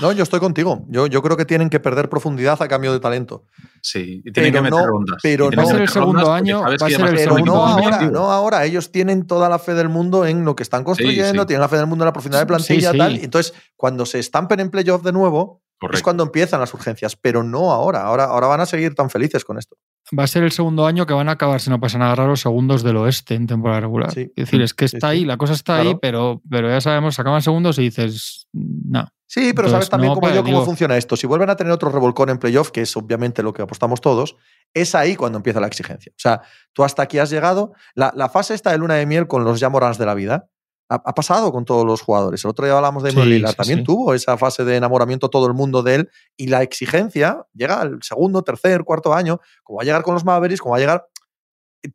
No, yo estoy contigo. Yo, yo creo que tienen que perder profundidad a cambio de talento. Sí, y tienen Pero que meter no- rondas. pero Y no- que Va a ser el segundo año, va a ser el segundo no ahora, no ahora. Ellos tienen toda la fe del mundo en lo que están construyendo, sí. tienen la fe del mundo en la profundidad de plantilla Sí, sí. tal. Entonces, cuando se estampen en playoff de nuevo, es cuando empiezan las urgencias. Pero no ahora. Ahora, ahora van a seguir tan felices con esto. Va a ser el segundo año que van a acabar, si no pasa nada raro, segundos del oeste en temporada regular. Sí. Es decir, es que está sí. ahí, la cosa está ahí, pero, pero ya sabemos, se acaban segundos y dices, no. Sí, pero Entonces, sabes también no, como para, yo cómo funciona esto. Si vuelven a tener otro revolcón en playoff, que es obviamente lo que apostamos todos, es ahí cuando empieza la exigencia. O sea, tú hasta aquí has llegado. La, la fase esta de luna de miel con los Jamorans de la vida ha, ha pasado con todos los jugadores. El otro día hablamos de Sí, Emil Lillard, sí, también sí. tuvo esa fase de enamoramiento todo el mundo de él y la exigencia llega al segundo, tercer, cuarto año, como va a llegar con los Mavericks, como va a llegar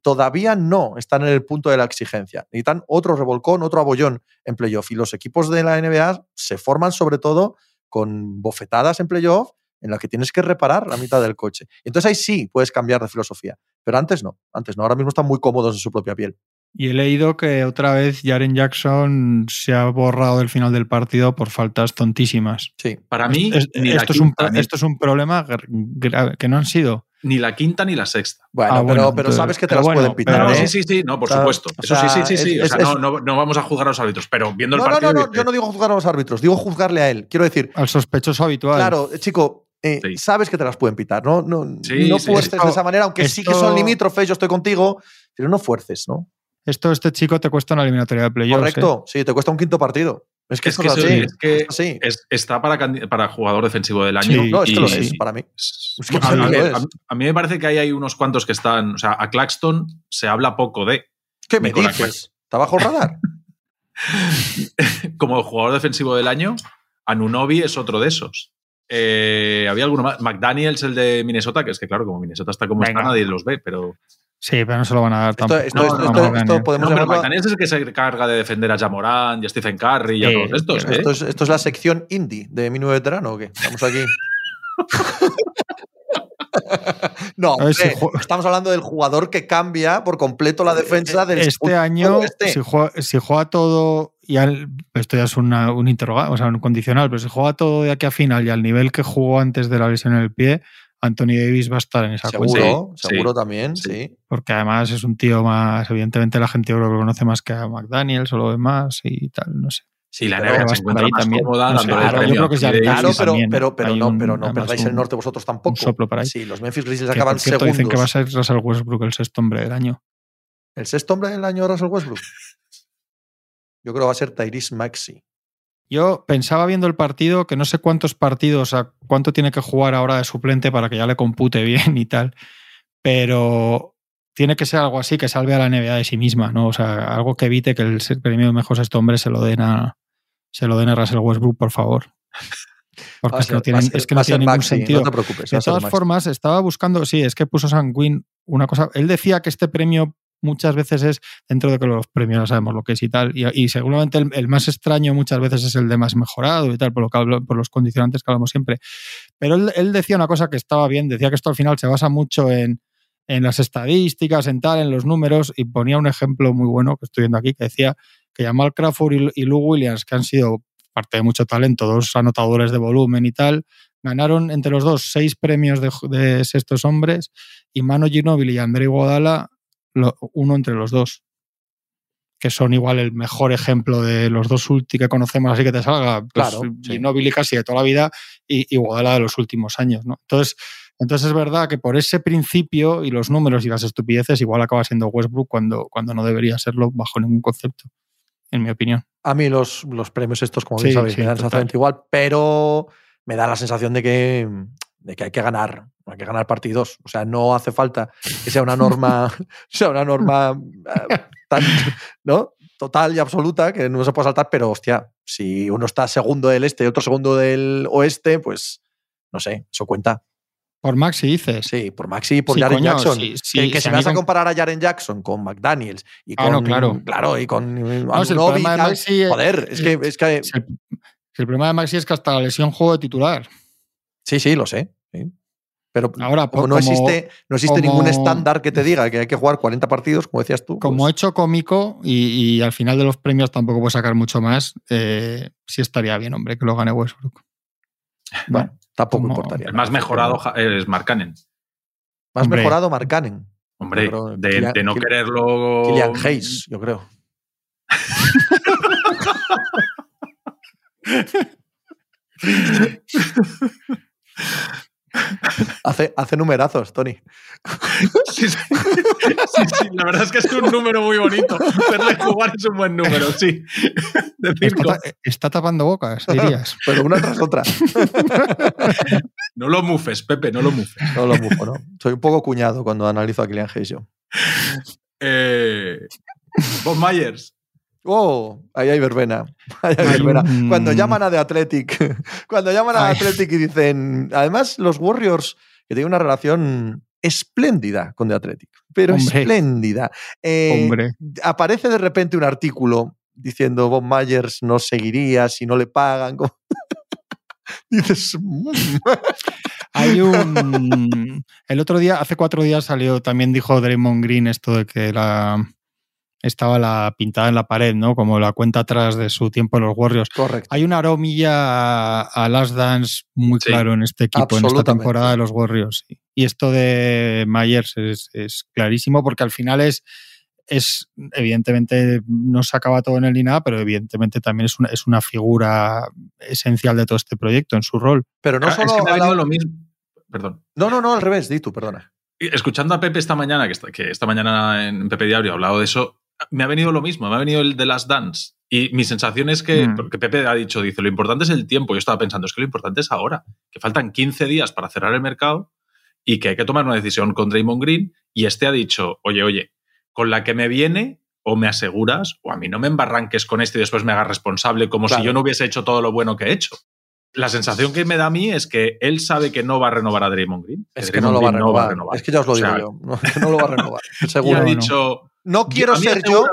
todavía no están en el punto de la exigencia. Necesitan otro revolcón, otro abollón en playoff. Y los equipos de la NBA se forman sobre todo con bofetadas en playoff en las que tienes que reparar la mitad del coche. Entonces ahí sí puedes cambiar de filosofía. Pero antes no, antes no. Ahora mismo están muy cómodos en su propia piel. Y he leído que otra vez Jaren Jackson se ha borrado del final del partido por faltas tontísimas. Sí. Para mí, Es- ni, la esto, es un, esto es un problema grave, que no han sido. ni la quinta ni la sexta. Bueno, Ah, pero, bueno, pero entonces- sabes que te las bueno, pueden pitar. No, no, ¿eh? sí, sí, sí, no, por O sea, supuesto. o Eso sí, sí, sí, sí. es- o sea, no, no, no vamos a juzgar a los árbitros, pero viendo el No, no, partido. no, no, dices, yo no digo juzgar a los árbitros, digo juzgarle a él. Quiero decir, Al sospechoso habitual. claro, eh, chico, eh, Sí. sabes que te las pueden pitar, ¿no? No, Sí, no sí, fuerces esto- de esa manera, aunque sí que son limítrofes, yo estoy contigo, pero no fuerces, ¿no? Esto, este chico te cuesta una eliminatoria de playoffs. ¿eh? Correcto, sí, te cuesta un quinto partido. Es que Es que, es eso- así. es que es así. es- está para, jugador defensivo del año. Sí, No, es que y- lo sí. es, para mí. Es- Es que a, mí mí, lo es. a mí- a mí me parece que ahí hay unos cuantos que están. O sea, a Claxton se habla poco de. ¿Qué me dices? ¿Está bajo el radar? Como jugador defensivo del año, Anunobi es otro de esos. Eh, había alguno más. McDaniels, el de Minnesota, que es que, claro, como Minnesota está como Venga. está, nadie los ve, pero. Sí, pero no se lo van a dar tampoco. esto, No, esto, no, esto- esto podemos No, pero McDaniels es el que se carga de defender a Jamoran y a Stephen Curry y a todos estos. ¿eh? esto, es, esto es la sección indie de mi nuevo veterano o qué? Estamos aquí. no, si estamos hablando del jugador que cambia por completo la defensa del Este año, este. si juega, si juega todo, y al- esto ya es una- un interrogante, o sea, un condicional, pero si juega todo de aquí a final y al nivel que jugó antes de la lesión en el pie, Anthony Davis va a estar en esa cuenta. Seguro, Sí, seguro sí, también, sí. sí. Porque además es un tío más, evidentemente la gente yo creo que lo conoce más que a McDaniels o lo demás y tal, no sé. y la NBA va se encuentra ahí más también. cómoda No sé, claro, yo creo que ya Claro, Davis. pero, pero, pero, no, un- pero no perdáis un- el norte vosotros tampoco. soplo por ahí. Sí, los Memphis Grizzlies Que, acaban cierto, segundos. dicen que va a ser Russell Westbrook el sexto hombre del año. ¿El sexto hombre del año Russell Westbrook? Yo creo que va a ser Tyrese Maxey. Yo pensaba viendo el partido que no sé cuántos partidos, o sea, cuánto tiene que jugar ahora de suplente para que ya le compute bien y tal, pero tiene que ser algo así que salve a la NBA de sí misma, ¿no? O sea, algo que evite que el premio mejor sexto hombre se lo den a, se lo den a Russell Westbrook, por favor. Porque es que no tiene, ser- es que no tiene ningún sentido. No te preocupes. De todas formas, estaba buscando, sí, es que puso Sanguin una cosa. Él decía que este premio muchas veces es dentro de que los premios sabemos lo que es y tal. Y, seguramente el, más extraño muchas veces es el de más mejorado y tal, por, lo que hablo- por los condicionantes que hablamos siempre. Pero él, decía una cosa que estaba bien, decía que esto al final se basa mucho en, en las estadísticas, en tal, en los números, y ponía un ejemplo muy bueno que estoy viendo aquí, que decía que Jamal Crawford y, y Lou Williams, que han sido parte de mucho talento, dos anotadores de volumen y tal, ganaron entre los dos seis premios de, sextos hombres y Mano Ginóbili y André Iguodala lo- uno entre los dos que son igual el mejor ejemplo de los dos últimos que conocemos así que te salga pues, Claro, sí. Ginóbili casi de toda la vida y Iguodala de los últimos años ¿no? entonces entonces es verdad que por ese principio y los números y las estupideces igual acaba siendo Westbrook cuando, cuando no debería serlo bajo ningún concepto en mi opinión A mí los, los premios estos, como bien Sí, sabéis, sí, me dan total. exactamente igual, pero me da la sensación de que, de que hay que ganar, hay que ganar partidos. O sea, no hace falta que sea una norma, sea una norma eh, tan, ¿no? total y absoluta que no se puede saltar, pero hostia, si uno está segundo del este y otro segundo del oeste, pues no sé, eso cuenta. Por Maxi dices. Sí, por Maxi y por Sí, Jaren coño, Jackson. sí, que sí, que si me vas a comparar a Jaren Jackson con McDaniels y Ah, con. no, claro. Claro, y con. eh, No, si el problema de Maxi es- Joder, es que. Es que Si el, si el problema de Maxi es que hasta la lesión juego de titular. sí, sí, lo sé. Pero Ahora, como no existe, no existe como- ningún estándar que te diga que hay que jugar 40 partidos, como decías tú. Como pues, hecho cómico y, y al final de los premios tampoco puede sacar mucho más, eh, sí estaría bien, hombre, que lo gane Westbrook. bueno, tampoco como- importaría. El más mejorado es Mark Cannon. Más Hombre. mejorado Markkanen. Hombre, Yo creo de, Kylian- de no Kylian- quererlo. Killian Hayes, yo creo. hace, hace numerazos, Tony. Sí, sí. Sí, sí, la verdad es que es un número muy bonito. Verle jugar es un buen número, sí. De Está, circo. ta- está tapando bocas, dirías. Pero una tras otra. No lo mufes, Pepe, no lo mufes. No lo mufo, ¿no? Soy un poco cuñado cuando analizo a Killian Hayes yo. Eh, Bob Myers. Oh, ahí hay verbena. Ahí hay Hay verbena. un- Cuando llaman a The Athletic, cuando llaman a The. Athletic y dicen, además los Warriors, que tienen una relación espléndida con The Athletic, pero Hombre. espléndida. Eh, Hombre. Aparece de repente un artículo diciendo Bob Myers no seguiría si no le pagan. Dices, "Mm". Hay un. El otro día, hace cuatro días salió, también dijo Draymond Green esto de que la. Estaba la pintada en la pared, ¿no? Como la cuenta atrás de su tiempo en los Warriors. correcto. Hay una aromilla a, a Last Dance muy Sí, claro en este equipo, en esta temporada de los Warriors. Y esto de Myers es, es clarísimo porque al final es, es, evidentemente, no se acaba todo en el ni nada, pero evidentemente también es una, es una figura esencial de todo este proyecto en su rol. Pero no Ah, es solo. que me lo mismo. Perdón. No, no, no, al revés, di tú, perdona. Escuchando a Pepe esta mañana, que esta, que esta mañana en Pepe Diario ha hablado de eso, me ha venido lo mismo, me ha venido el de las Dance. Y mi sensación es que, Mm. porque Pepe ha dicho, dice, lo importante es el tiempo. Yo estaba pensando, es que lo importante es ahora, que faltan 15 días para cerrar el mercado y que hay que tomar una decisión con Draymond Green. Y este ha dicho, oye, oye, con la que me viene, o me aseguras, o a mí no me embarranques con este y después me hagas responsable como Claro. si yo no hubiese hecho todo lo bueno que he hecho. La sensación que me da a mí es que él sabe que no va a renovar a Draymond Green. Es que no lo va a renovar. Es que ya os lo O digo sea, yo. No, que no lo va a renovar. Y Seguro. ha no. dicho, No quiero a mí ser yo.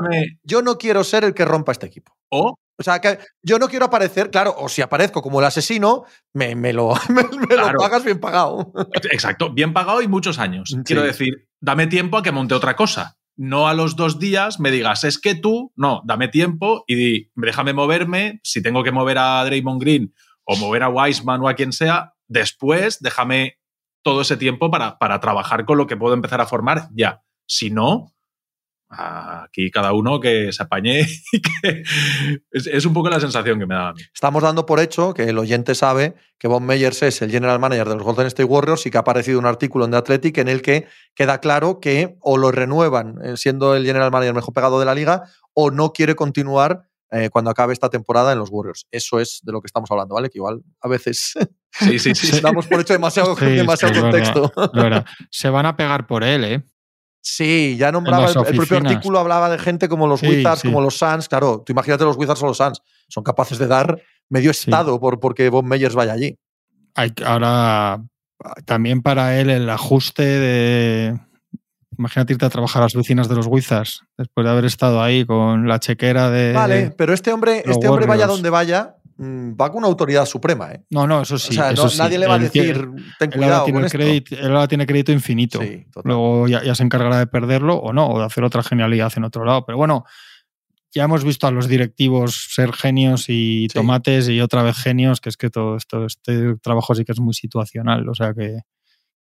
Yo no quiero ser el que rompa este equipo. O O sea, que yo no quiero aparecer, claro, o si aparezco como el asesino, me, me lo, me, me Claro. lo pagas bien pagado. Exacto, bien pagado y muchos años. Sí. Quiero decir, dame tiempo a que monte otra cosa. No a los dos días me digas, es que tú, no, dame tiempo y déjame moverme. Si tengo que mover a Draymond Green o mover a Wiseman o a quien sea, después déjame todo ese tiempo para, para trabajar con lo que puedo empezar a formar ya. Si no, aquí cada uno que se apañe y que es, es un poco la sensación que me da a mí. Estamos dando por hecho que el oyente sabe que Bob Meyers es el general manager de los Golden State Warriors y que ha aparecido un artículo en The Athletic en el que queda claro que o lo renuevan eh, siendo el general manager mejor pegado de la liga o no quiere continuar eh, cuando acabe esta temporada en los Warriors. Eso es de lo que estamos hablando, ¿vale? Que igual a veces Sí, sí, sí. sí. damos por hecho demasiado, Sí, demasiado sí, es verdad, contexto. Se van a pegar por él, ¿eh? Sí, ya nombraba, el, el propio artículo hablaba de gente como los Sí, Wizards, sí. como los Suns. Claro, tú imagínate los Wizards o los Suns. Son capaces de dar medio Sí. estado por porque Bob Meyers vaya allí. Hay, ahora, también para él, el ajuste de. Imagínate irte a trabajar a las vecinas de los Wizards después de haber estado ahí con la chequera de. Vale, pero este hombre, este hombre vaya donde vaya, va con una autoridad suprema. ¿eh? No, no, eso sí. o sea, eso no- sí. nadie le va a decir, ten él ahora, cuidado tiene con el esto. crédito, él ahora tiene crédito infinito. Sí. Luego ya, ya se encargará de perderlo o no, o de hacer otra genialidad en otro lado. Pero bueno, ya hemos visto a los directivos ser genios y Sí. tomates y otra vez genios, que es que todo esto, este trabajo sí que es muy situacional. O sea que,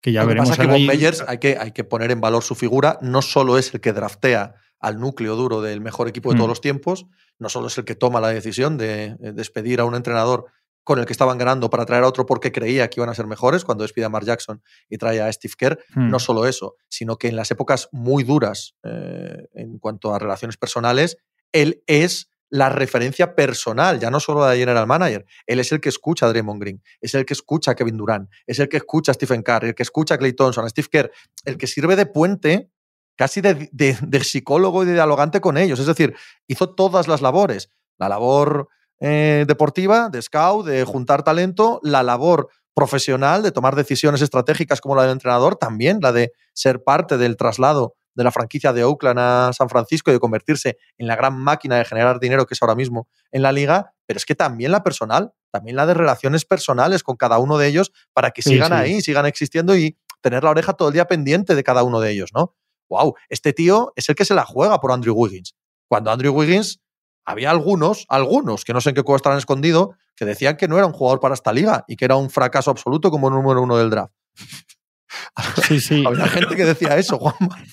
que ya Lo que veremos. pasa es que Bob Meyers hay que, hay que poner en valor su figura. No solo es el que draftea al núcleo duro del mejor equipo de Mm. todos los tiempos, no solo es el que toma la decisión de eh, despedir a un entrenador con el que estaban ganando para traer a otro porque creía que iban a ser mejores cuando despide a Mark Jackson y trae a Steve Kerr. No solo eso, sino que en las épocas muy duras eh, en cuanto a relaciones personales, él es la referencia personal, ya no solo de general manager. Él es el que escucha a Draymond Green, es el que escucha a Kevin Durant, es el que escucha a Stephen Curry, el que escucha a Clay Thompson, a Steve Kerr, el que sirve de puente casi de, de- de psicólogo y de dialogante con ellos. Es decir, hizo todas las labores. La labor eh, deportiva, de scout, de juntar talento, la labor profesional, de tomar decisiones estratégicas como la del entrenador, también la de ser parte del traslado de la franquicia de Oakland a San Francisco y de convertirse en la gran máquina de generar dinero que es ahora mismo en la liga, pero es que también la personal, también la de relaciones personales con cada uno de ellos para que Sí, sigan sí. ahí, sigan existiendo y tener la oreja todo el día pendiente de cada uno de ellos, ¿no? Wow, este tío es el que se la juega por Andrew Wiggins. Cuando Andrew Wiggins había algunos, algunos, que no sé en qué cueva estarán escondidos, que decían que no era un jugador para esta liga y que era un fracaso absoluto como número uno del draft. Sí, sí. Había gente que decía eso, Juanma.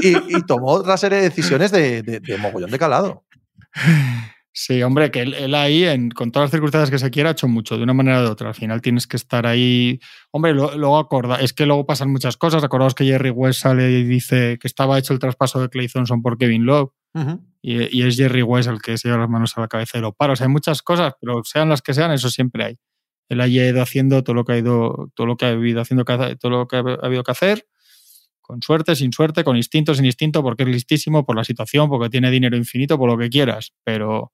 Y, y tomó otra serie de decisiones de, de- de mogollón de calado. Sí, hombre, que él, él ahí, en- con todas las circunstancias que se quiera, ha hecho mucho, de una manera o de otra. Al final tienes que estar ahí. Hombre, lo- luego acorda, es que luego pasan muchas cosas. Acordaos que Jerry West sale y dice que estaba hecho el traspaso de Clay Thompson por Kevin Love. Y, y es Jerry West el que se lleva las manos a la cabeza y lo para. O sea, hay muchas cosas, pero sean las que sean, eso siempre hay. Él ha ido haciendo todo lo que ha ido, todo lo que ha habido haciendo todo lo que ha habido que hacer, con suerte, sin suerte, con instinto, sin instinto, porque es listísimo, por la situación, porque tiene dinero infinito, por lo que quieras. Pero,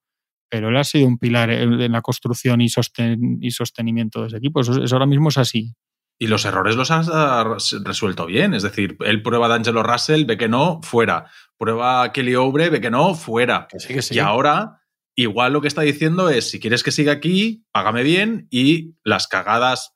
pero él ha sido un pilar en la construcción y, sosten- y sostenimiento de ese equipo. Eso, eso ahora mismo es así. Y los errores los has ah, res- resuelto bien. Es decir, él prueba a D'Angelo Russell, ve que no, fuera. Prueba a Kelly Oubre, ve que no, fuera. Que sí, que sí. Y ahora, igual lo que está diciendo es, si quieres que siga aquí, págame bien y las cagadas,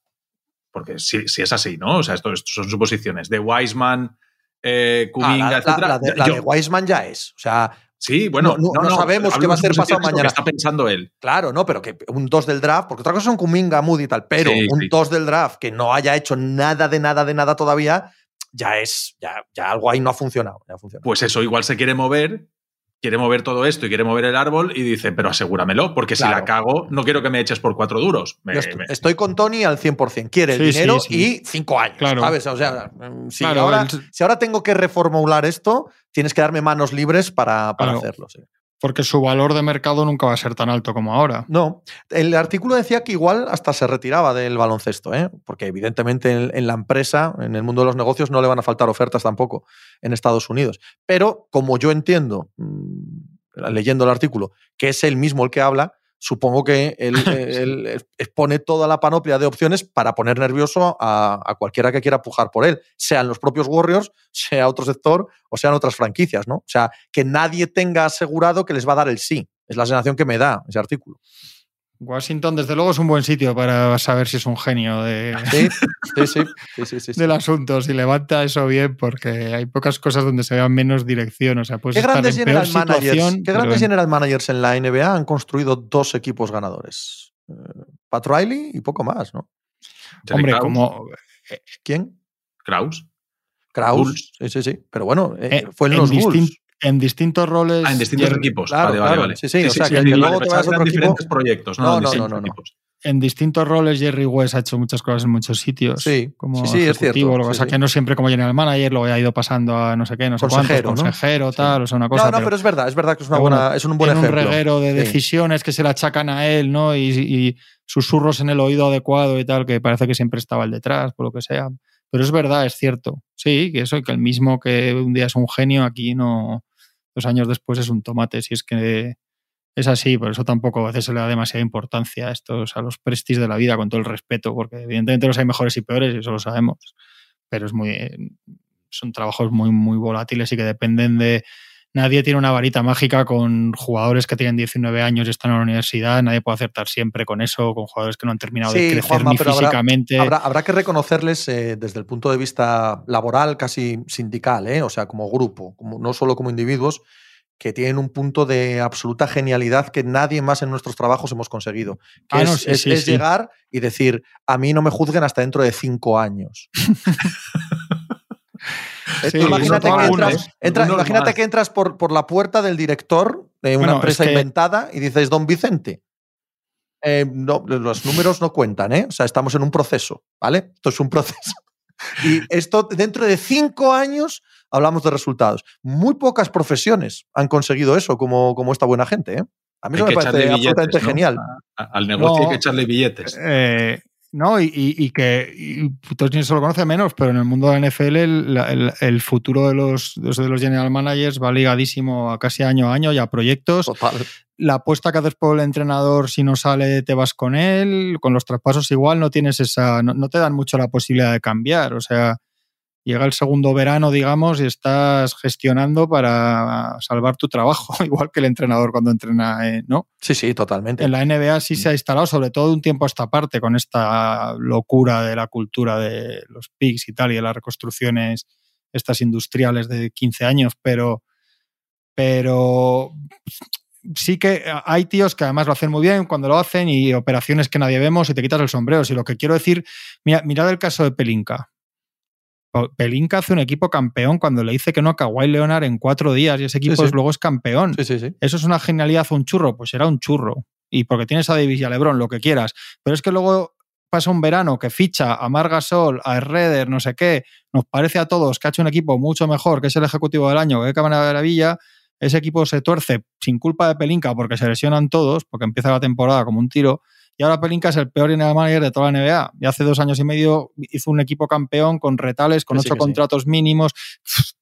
porque si, si es así, ¿no? O sea, esto, esto son suposiciones. De Wiseman, eh, Ah, Kuminga, la, la- de, la de Wiseman ya es. O sea, sí, bueno, no- no- no sabemos qué va a hacer pasado mañana. está pensando él. Claro, no, pero que un 2 del draft, porque otra cosa son Kuminga, Moody y tal, pero Sí, un sí. 2 del draft que no haya hecho nada de nada de nada todavía, ya es, ya, ya algo ahí no ha funcionado. ya ha funcionado. Pues eso, igual se quiere mover, quiere mover todo esto y quiere mover el árbol y dice, pero asegúramelo, porque si la cago, no quiero que me eches por cuatro duros. Me- estoy, me- estoy con Tony al 100%. Quiere el Sí, dinero sí. y 5 años. Claro. ¿Sabes? O sea, mm, si, Claro, ahora, el- si ahora tengo que reformular esto, tienes que darme manos libres para, para Claro. hacerlo. Porque su valor de mercado nunca va a ser tan alto como ahora. No, el artículo decía que igual hasta se retiraba del baloncesto, ¿eh? porque evidentemente en, en la empresa, en el mundo de los negocios, no le van a faltar ofertas tampoco en Estados Unidos. Pero como yo entiendo, mm, leyendo el artículo, que es él mismo el que habla, supongo que él, eh, él expone toda la panoplia de opciones para poner nervioso a, a cualquiera que quiera pujar por él, sean los propios Warriors, sea otro sector o sean otras franquicias, ¿no? O sea, que nadie tenga asegurado que les va a dar el sí. Es la sensación que me da ese artículo. Washington, desde luego, es un buen sitio para saber si es un genio de, Sí, sí, sí. sí, sí, sí, sí. del asunto, si levanta eso bien, porque hay pocas cosas donde se vea menos dirección. O sea, puedes ¿Qué estar grandes, en peor general managers. ¿Qué grandes general managers en la NBA han construido dos equipos ganadores? Eh, Pat Riley y poco más, ¿no? Jerry Hombre, Krause, como ¿Quién? Krause. Kraus. Bulls. Sí, sí, sí. Pero bueno, eh, eh, fue en, en, los Bulls. En distintos roles. Ah, en distintos Jerry- equipos. Claro, vale, vale, claro. vale. Sí, sí, o sea, que- sí, luego te vas a otro equipo- diferentes proyectos. No, No, no, no, no, distintos no, no. equipos. En distintos roles, Jerry West ha hecho muchas cosas en muchos sitios. Sí, como sí, sí, es ejecutivo, cierto, sí, pasa sí. que no siempre como general manager, luego ha ido pasando a no sé qué, no sé Consejero, cuántos, ¿no? consejero, Sí. tal, o sea, una cosa. no, no, pero, es verdad, es verdad que es, una pero bueno, buena, es un buen tiene ejemplo. un reguero de Sí. decisiones que se le achacan a él, ¿no? Y, y susurros en el oído adecuado y tal, que parece que siempre estaba el detrás, por lo que sea. Pero es verdad, es cierto. Sí, que eso, que el mismo que un día es un genio, aquí no. Dos años después es un tomate, si es que es así, por eso tampoco a veces se le da demasiada importancia a estos, a los prestis de la vida, con todo el respeto, porque evidentemente los hay mejores y peores, eso lo sabemos. Pero es muy. Son trabajos muy, muy volátiles y que dependen de, Nadie tiene una varita mágica con jugadores que tienen 19 años y están en la universidad. Nadie puede acertar siempre con eso, con jugadores que no han terminado de crecer Juanma, ni habrá- físicamente. Habrá, habrá que reconocerles eh, desde el punto de vista laboral, casi sindical, ¿eh? o sea, como grupo, como, no solo como individuos, que tienen un punto de absoluta genialidad que nadie más en nuestros trabajos hemos conseguido. Que Ah, es, no, sí, es- sí, es sí. llegar y decir, a mí no me juzguen hasta dentro de cinco años. Sí, imagínate que entras, imagínate que por, por la puerta del director de una Bueno, empresa es que- inventada y dices, don Vicente, eh, no, los números no cuentan, ¿eh? O sea, estamos en un proceso, ¿vale? Esto es un proceso. Y esto, dentro de cinco años, hablamos de resultados. Muy pocas profesiones han conseguido eso como, como esta buena gente, ¿eh? A mí eso me parece absolutamente billetes, ¿no? genial. A- Al negocio hay que echarle billetes. Eh, No, y, y, y que y Tony se lo conoce menos, pero en el mundo de la NFL el, el, el futuro de los, de los general managers va ligadísimo a casi año a año y a proyectos. Total. La apuesta que haces por el entrenador, si no sale, te vas con él. Con los traspasos igual no tienes esa, no, no te dan mucho la posibilidad de cambiar. O sea, llega el segundo verano, digamos, y estás gestionando para salvar tu trabajo, igual que el entrenador cuando entrena, eh, ¿no? Sí, sí, totalmente. En la NBA sí se ha instalado, sobre todo de un tiempo a esta parte, con esta locura de la cultura de los PICs y tal, y de las reconstrucciones estas industriales de 15 años, pero, pero sí que hay tíos que además lo hacen muy bien cuando lo hacen y operaciones que nadie vemos y te quitas el sombrero. Si lo que quiero decir, mira, mirad el caso de Pelinka. Pelinka hace un equipo campeón cuando le dice que no a Kawhi Leonard en cuatro días y ese equipo Sí, sí. es- luego es campeón. Sí, sí, sí. ¿Eso es una genialidad un churro? Pues será un churro. Y porque tienes a Davis y a LeBron, lo que quieras. Pero es que luego pasa un verano que ficha a Margasol, a Redder, no sé qué, nos parece a todos que ha hecho un equipo mucho mejor, que es el ejecutivo del año, que qué maravilla, ese equipo se tuerce sin culpa de Pelinka porque se lesionan todos, porque empieza la temporada como un tiro, y ahora Pelinka es el peor general manager de toda la NBA. Y hace dos años y medio hizo un equipo campeón con retales, con sí, ocho sí. contratos mínimos.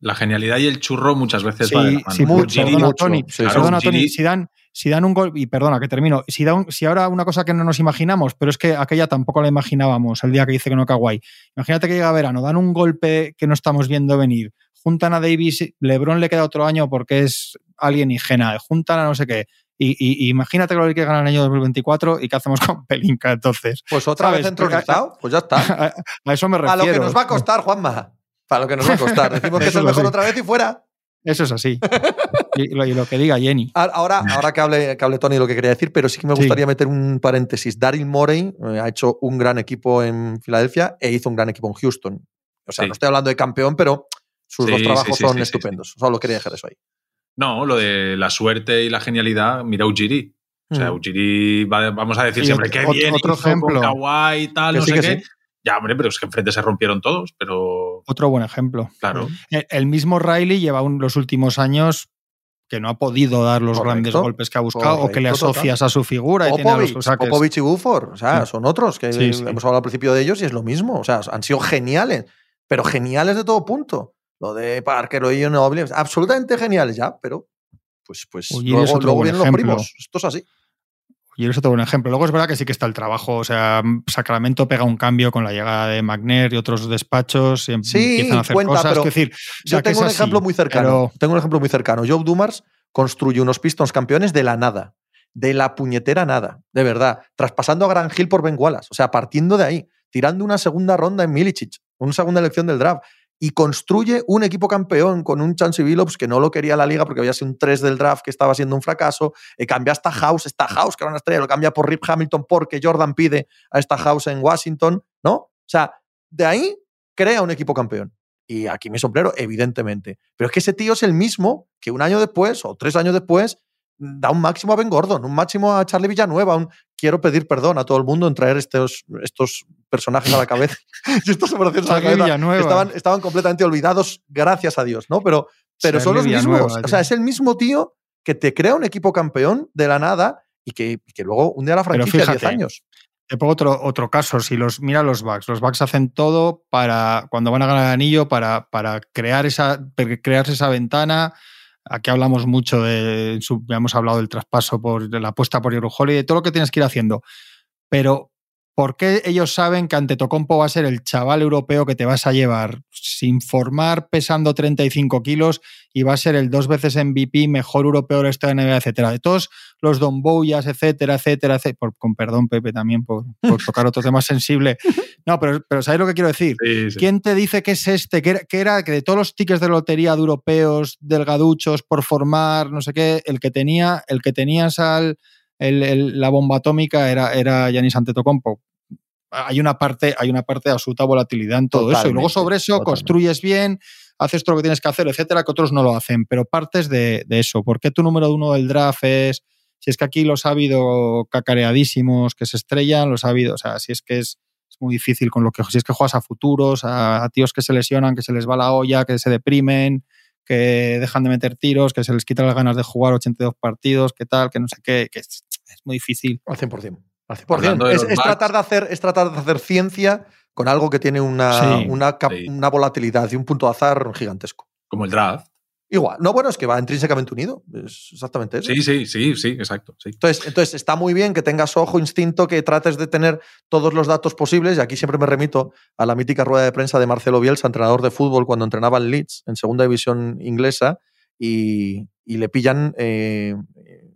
La genialidad y el churro muchas veces Sí, va de la mano. sí, mucho, perdona, mucho. Tony. Claro, perdona, Tony. Si dan, si dan un gol, y perdona que termino, si, da un- si ahora una cosa que no nos imaginamos, pero es que aquella tampoco la imaginábamos el día que dice que no Kawhi. Imagínate que llega verano, dan un golpe que no estamos viendo venir, juntan a Davis, LeBron le queda otro año porque es alienígena, juntan a no sé qué. Y, imagínate que lo que gana en el año 2024 y qué hacemos con Pelinka entonces. Pues otra ¿Sabes? vez entronizado, pues ya está. A, a eso me A refiero. lo que nos va a costar, Juanma. Para lo que nos va a costar. Decimos que es el mejor así. otra vez y fuera. Eso es así. y, lo, y lo que diga Jenny. A- Ahora, ahora que, hable, que hable Tony lo que quería decir, pero sí que me Sí. gustaría meter un paréntesis. Daryl Morey eh, ha hecho un gran equipo en Filadelfia e hizo un gran equipo en Houston. O sea, Sí. no estoy hablando de campeón, pero sus Sí, dos trabajos sí, son sí, sí, estupendos. Solo quería dejar eso ahí. No, lo de la suerte y la genialidad, mira Ujiri. O sea, Mm. Ujiri, va- vamos a decir Y siempre otro- que bien otro hizo ejemplo. Kawhi y tal, Que no sí, sé qué. sí. Ya, hombre, pero es que enfrente se rompieron todos, pero Otro buen ejemplo. claro. El, el mismo Riley lleva un- los últimos años que no ha podido dar los Correcto. grandes golpes que ha buscado o que le total. asocias a su figura. y tiene a los- Popovich, y Buford, o sea, Sí. son otros que Sí, sí. hemos hablado al principio de ellos y es lo mismo. O sea, han sido geniales, pero geniales de todo punto. Lo de Parker o Ginobili, absolutamente geniales ya, pero pues, pues luego, otro luego buen vienen los ejemplo. primos. Esto es así. Y eso te un ejemplo. Luego es verdad que sí que está el trabajo. O sea, Sacramento pega un cambio con la llegada de McNair y otros despachos. Y Sí, empiezan a hacer cuenta, cosas. pero Es decir, Yo que tengo es un así, ejemplo muy cercano. pero- Tengo un ejemplo muy cercano. Joe Dumars construye unos Pistons campeones de la nada. De la puñetera nada. De verdad. Traspasando a Gran Hill por Ben Wallace. O sea, partiendo de ahí. Tirando una segunda ronda en Milicic. Una segunda elección del draft. Y construye un equipo campeón con un Chansey Billups que no lo quería la liga porque había sido un 3 del draft que estaba siendo un fracaso. Eh, cambia hasta House. Esta House, que era una estrella, lo cambia por Rip Hamilton porque Jordan pide a esta House en Washington. ¿No? O sea, de ahí crea un equipo campeón. Y aquí mi sombrero, evidentemente. Pero es que ese tío es el mismo que un año después o tres años después da un máximo a Ben Gordon, un máximo a Charlie Villanueva. Un, quiero pedir perdón a todo el mundo en traer estos, estos personajes a la cabeza y estas operaciones a la cabeza. Estaban, estaban completamente olvidados, gracias a Dios, ¿no? Pero, pero son los mismos. O sea, es el mismo tío que te crea un equipo campeón de la nada y que, que luego hunde a la franquicia 10 fíjate, años. Te pongo otro, otro caso. Si los mira los Bucks, los Bucks hacen todo para cuando van a ganar el anillo para, para crear esa para crearse esa ventana. Aquí hablamos mucho de hemos hablado del traspaso por de la apuesta por Euro Holiday, todo lo que tienes que ir haciendo. Pero ¿por qué ellos saben que ante Tocompo va a ser el chaval europeo que te vas a llevar sin formar pesando 35 kilos y va a ser el dos veces MVP, mejor europeo de la historia de la NBA, etcétera? De todos los Don Bouyas, etcétera, etcétera, etcétera. Por- con perdón, Pepe, también por, por tocar otro tema sensible. No, pero, pero ¿sabéis lo que quiero decir? Sí, sí. ¿Quién te dice que es este? Que era, que era que de todos los tickets de lotería de europeos, delgaduchos, por formar, no sé qué, el que tenía, el que tenías al el- el- la bomba atómica era, era Giannis Antetokounmpo. Hay una parte, hay una parte de absoluta volatilidad en todo eso. Y luego sobre eso totalmente. construyes bien, haces todo lo que tienes que hacer, etcétera, que otros no lo hacen. Pero partes de, de eso. ¿Por qué tu número uno del draft es? Si es que aquí los ha habido cacareadísimos que se estrellan, los ha habido. O sea, si es que es, es muy difícil con lo que si es que juegas a futuros, a, a tíos que se lesionan, que se les va la olla, que se deprimen, que dejan de meter tiros, que se les quita las ganas de jugar 82 partidos, que tal, que no sé qué, que es, es muy difícil. Al 100%. Al 100%. Hablando de Es, tratar de hacer, es tratar de hacer ciencia con algo que tiene una, Sí, una, cap- sí. una volatilidad y un punto de azar gigantesco. Como el draft. Igual. No, bueno, es que va intrínsecamente unido. Es exactamente eso. Sí, sí, sí, sí, exacto. Sí. Entonces, entonces, está muy bien que tengas ojo, instinto, que trates de tener todos los datos posibles. Y aquí siempre me remito a la mítica rueda de prensa de Marcelo Bielsa, entrenador de fútbol, cuando entrenaba en Leeds, en segunda división inglesa, y, y le pillan eh, eh,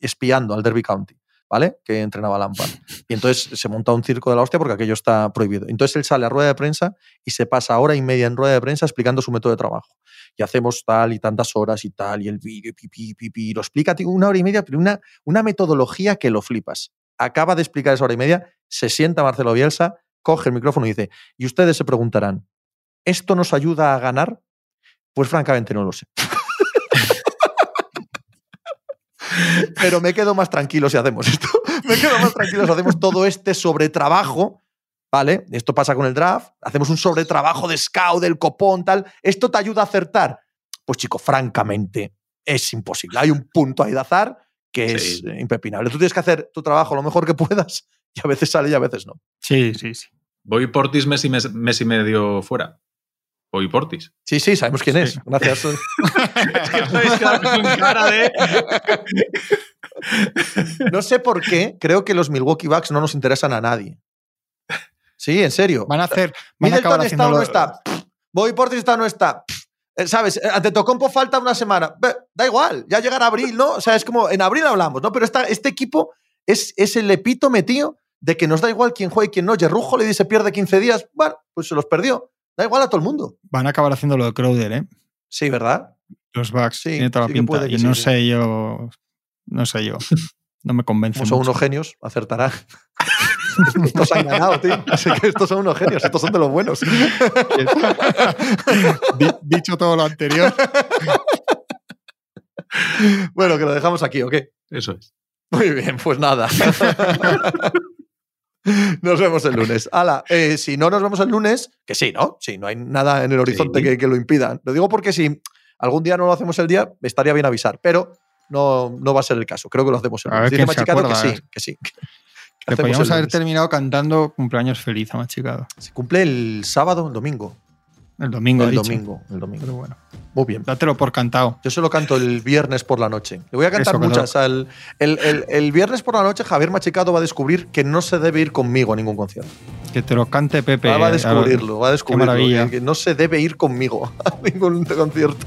espiando al Derby County, ¿vale? Que entrenaba Lampard. Y entonces se monta un circo de la hostia porque aquello está prohibido. Entonces él sale a rueda de prensa y se pasa hora y media en rueda de prensa explicando su método de trabajo y hacemos tal y tantas horas y tal, y el vídeo, y pipi, pipi, y lo explica una hora y media, pero una, una metodología que lo flipas. Acaba de explicar esa hora y media, se sienta Marcelo Bielsa, coge el micrófono y dice, y ustedes se preguntarán, ¿esto nos ayuda a ganar? Pues francamente no lo sé. Pero me quedo más tranquilo si hacemos esto. Me quedo más tranquilo si hacemos todo este sobretrabajo ¿vale? Esto pasa con el draft, hacemos un sobretrabajo de scout, del copón, tal. ¿Esto te ayuda a acertar? Pues chico, francamente, es imposible. Hay un punto ahí de azar que Sí. es impepinable. Tú tienes que hacer tu trabajo lo mejor que puedas y a veces sale y a veces no. Sí, sí, sí. Voy Portis mes y, mes, mes y medio fuera. Voy Portis. Sí, sí, sabemos quién es. Gracias. cara de... No sé por qué, creo que los Milwaukee Bucks no nos interesan a nadie. Sí, en serio. Van a hacer. Van a acabar Middleton está o no está. Bobby Portis está o no está. Eh, ¿Sabes? Eh, Ante Tocompo falta una semana. Da igual, ya llegará abril, ¿no? O sea, es como en abril hablamos, ¿no? Pero esta- este equipo es, es el epítome, tío, de que nos da igual quién juega y quién no. Jerrujo le dice pierde 15 días. Bueno, pues se los perdió. Da igual a todo el mundo. Van a acabar haciendo lo de Crowder, ¿eh? Sí, ¿verdad? Los Bucks. Sí, Tiene toda la sí que pinta. puede que y sí, no sí. sé yo. No sé yo. No me convence. Como son mucho. unos genios, acertará. estos han ganado, tío. Así que estos son unos genios, estos son de los buenos. Di- Dicho todo lo anterior. bueno, que lo dejamos aquí, ¿o qué? Eso es. Muy bien, pues nada. Nos vemos el lunes. Ala, eh, si no nos vemos el lunes, que sí, ¿no? Sí, no hay nada en el horizonte Sí. que, que lo impida. Lo digo porque si algún día no lo hacemos el día, estaría bien avisar, pero no, no va a ser el caso. Creo que lo hacemos el lunes. Dice Machicado que sí, eh. que sí. que podríamos haber terminado cantando cumpleaños feliz a Machicado. Se cumple el sábado, el domingo. El domingo, el dicho. domingo, el domingo. Pero bueno, Muy bien. dátelo por cantado. Yo se lo canto el viernes por la noche. Le voy a cantar Eso, muchas. al- el, el- el viernes por la noche, Javier Machicado va a descubrir que no se debe ir conmigo a ningún concierto. Que te lo cante Pepe. Va, va a eh, descubrirlo, va a descubrirlo. maravilla. Que, que no se debe ir conmigo a ningún concierto.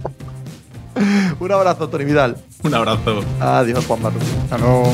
Un abrazo, Tony Vidal. Un abrazo. Adiós, Juan Martín. Hasta luego.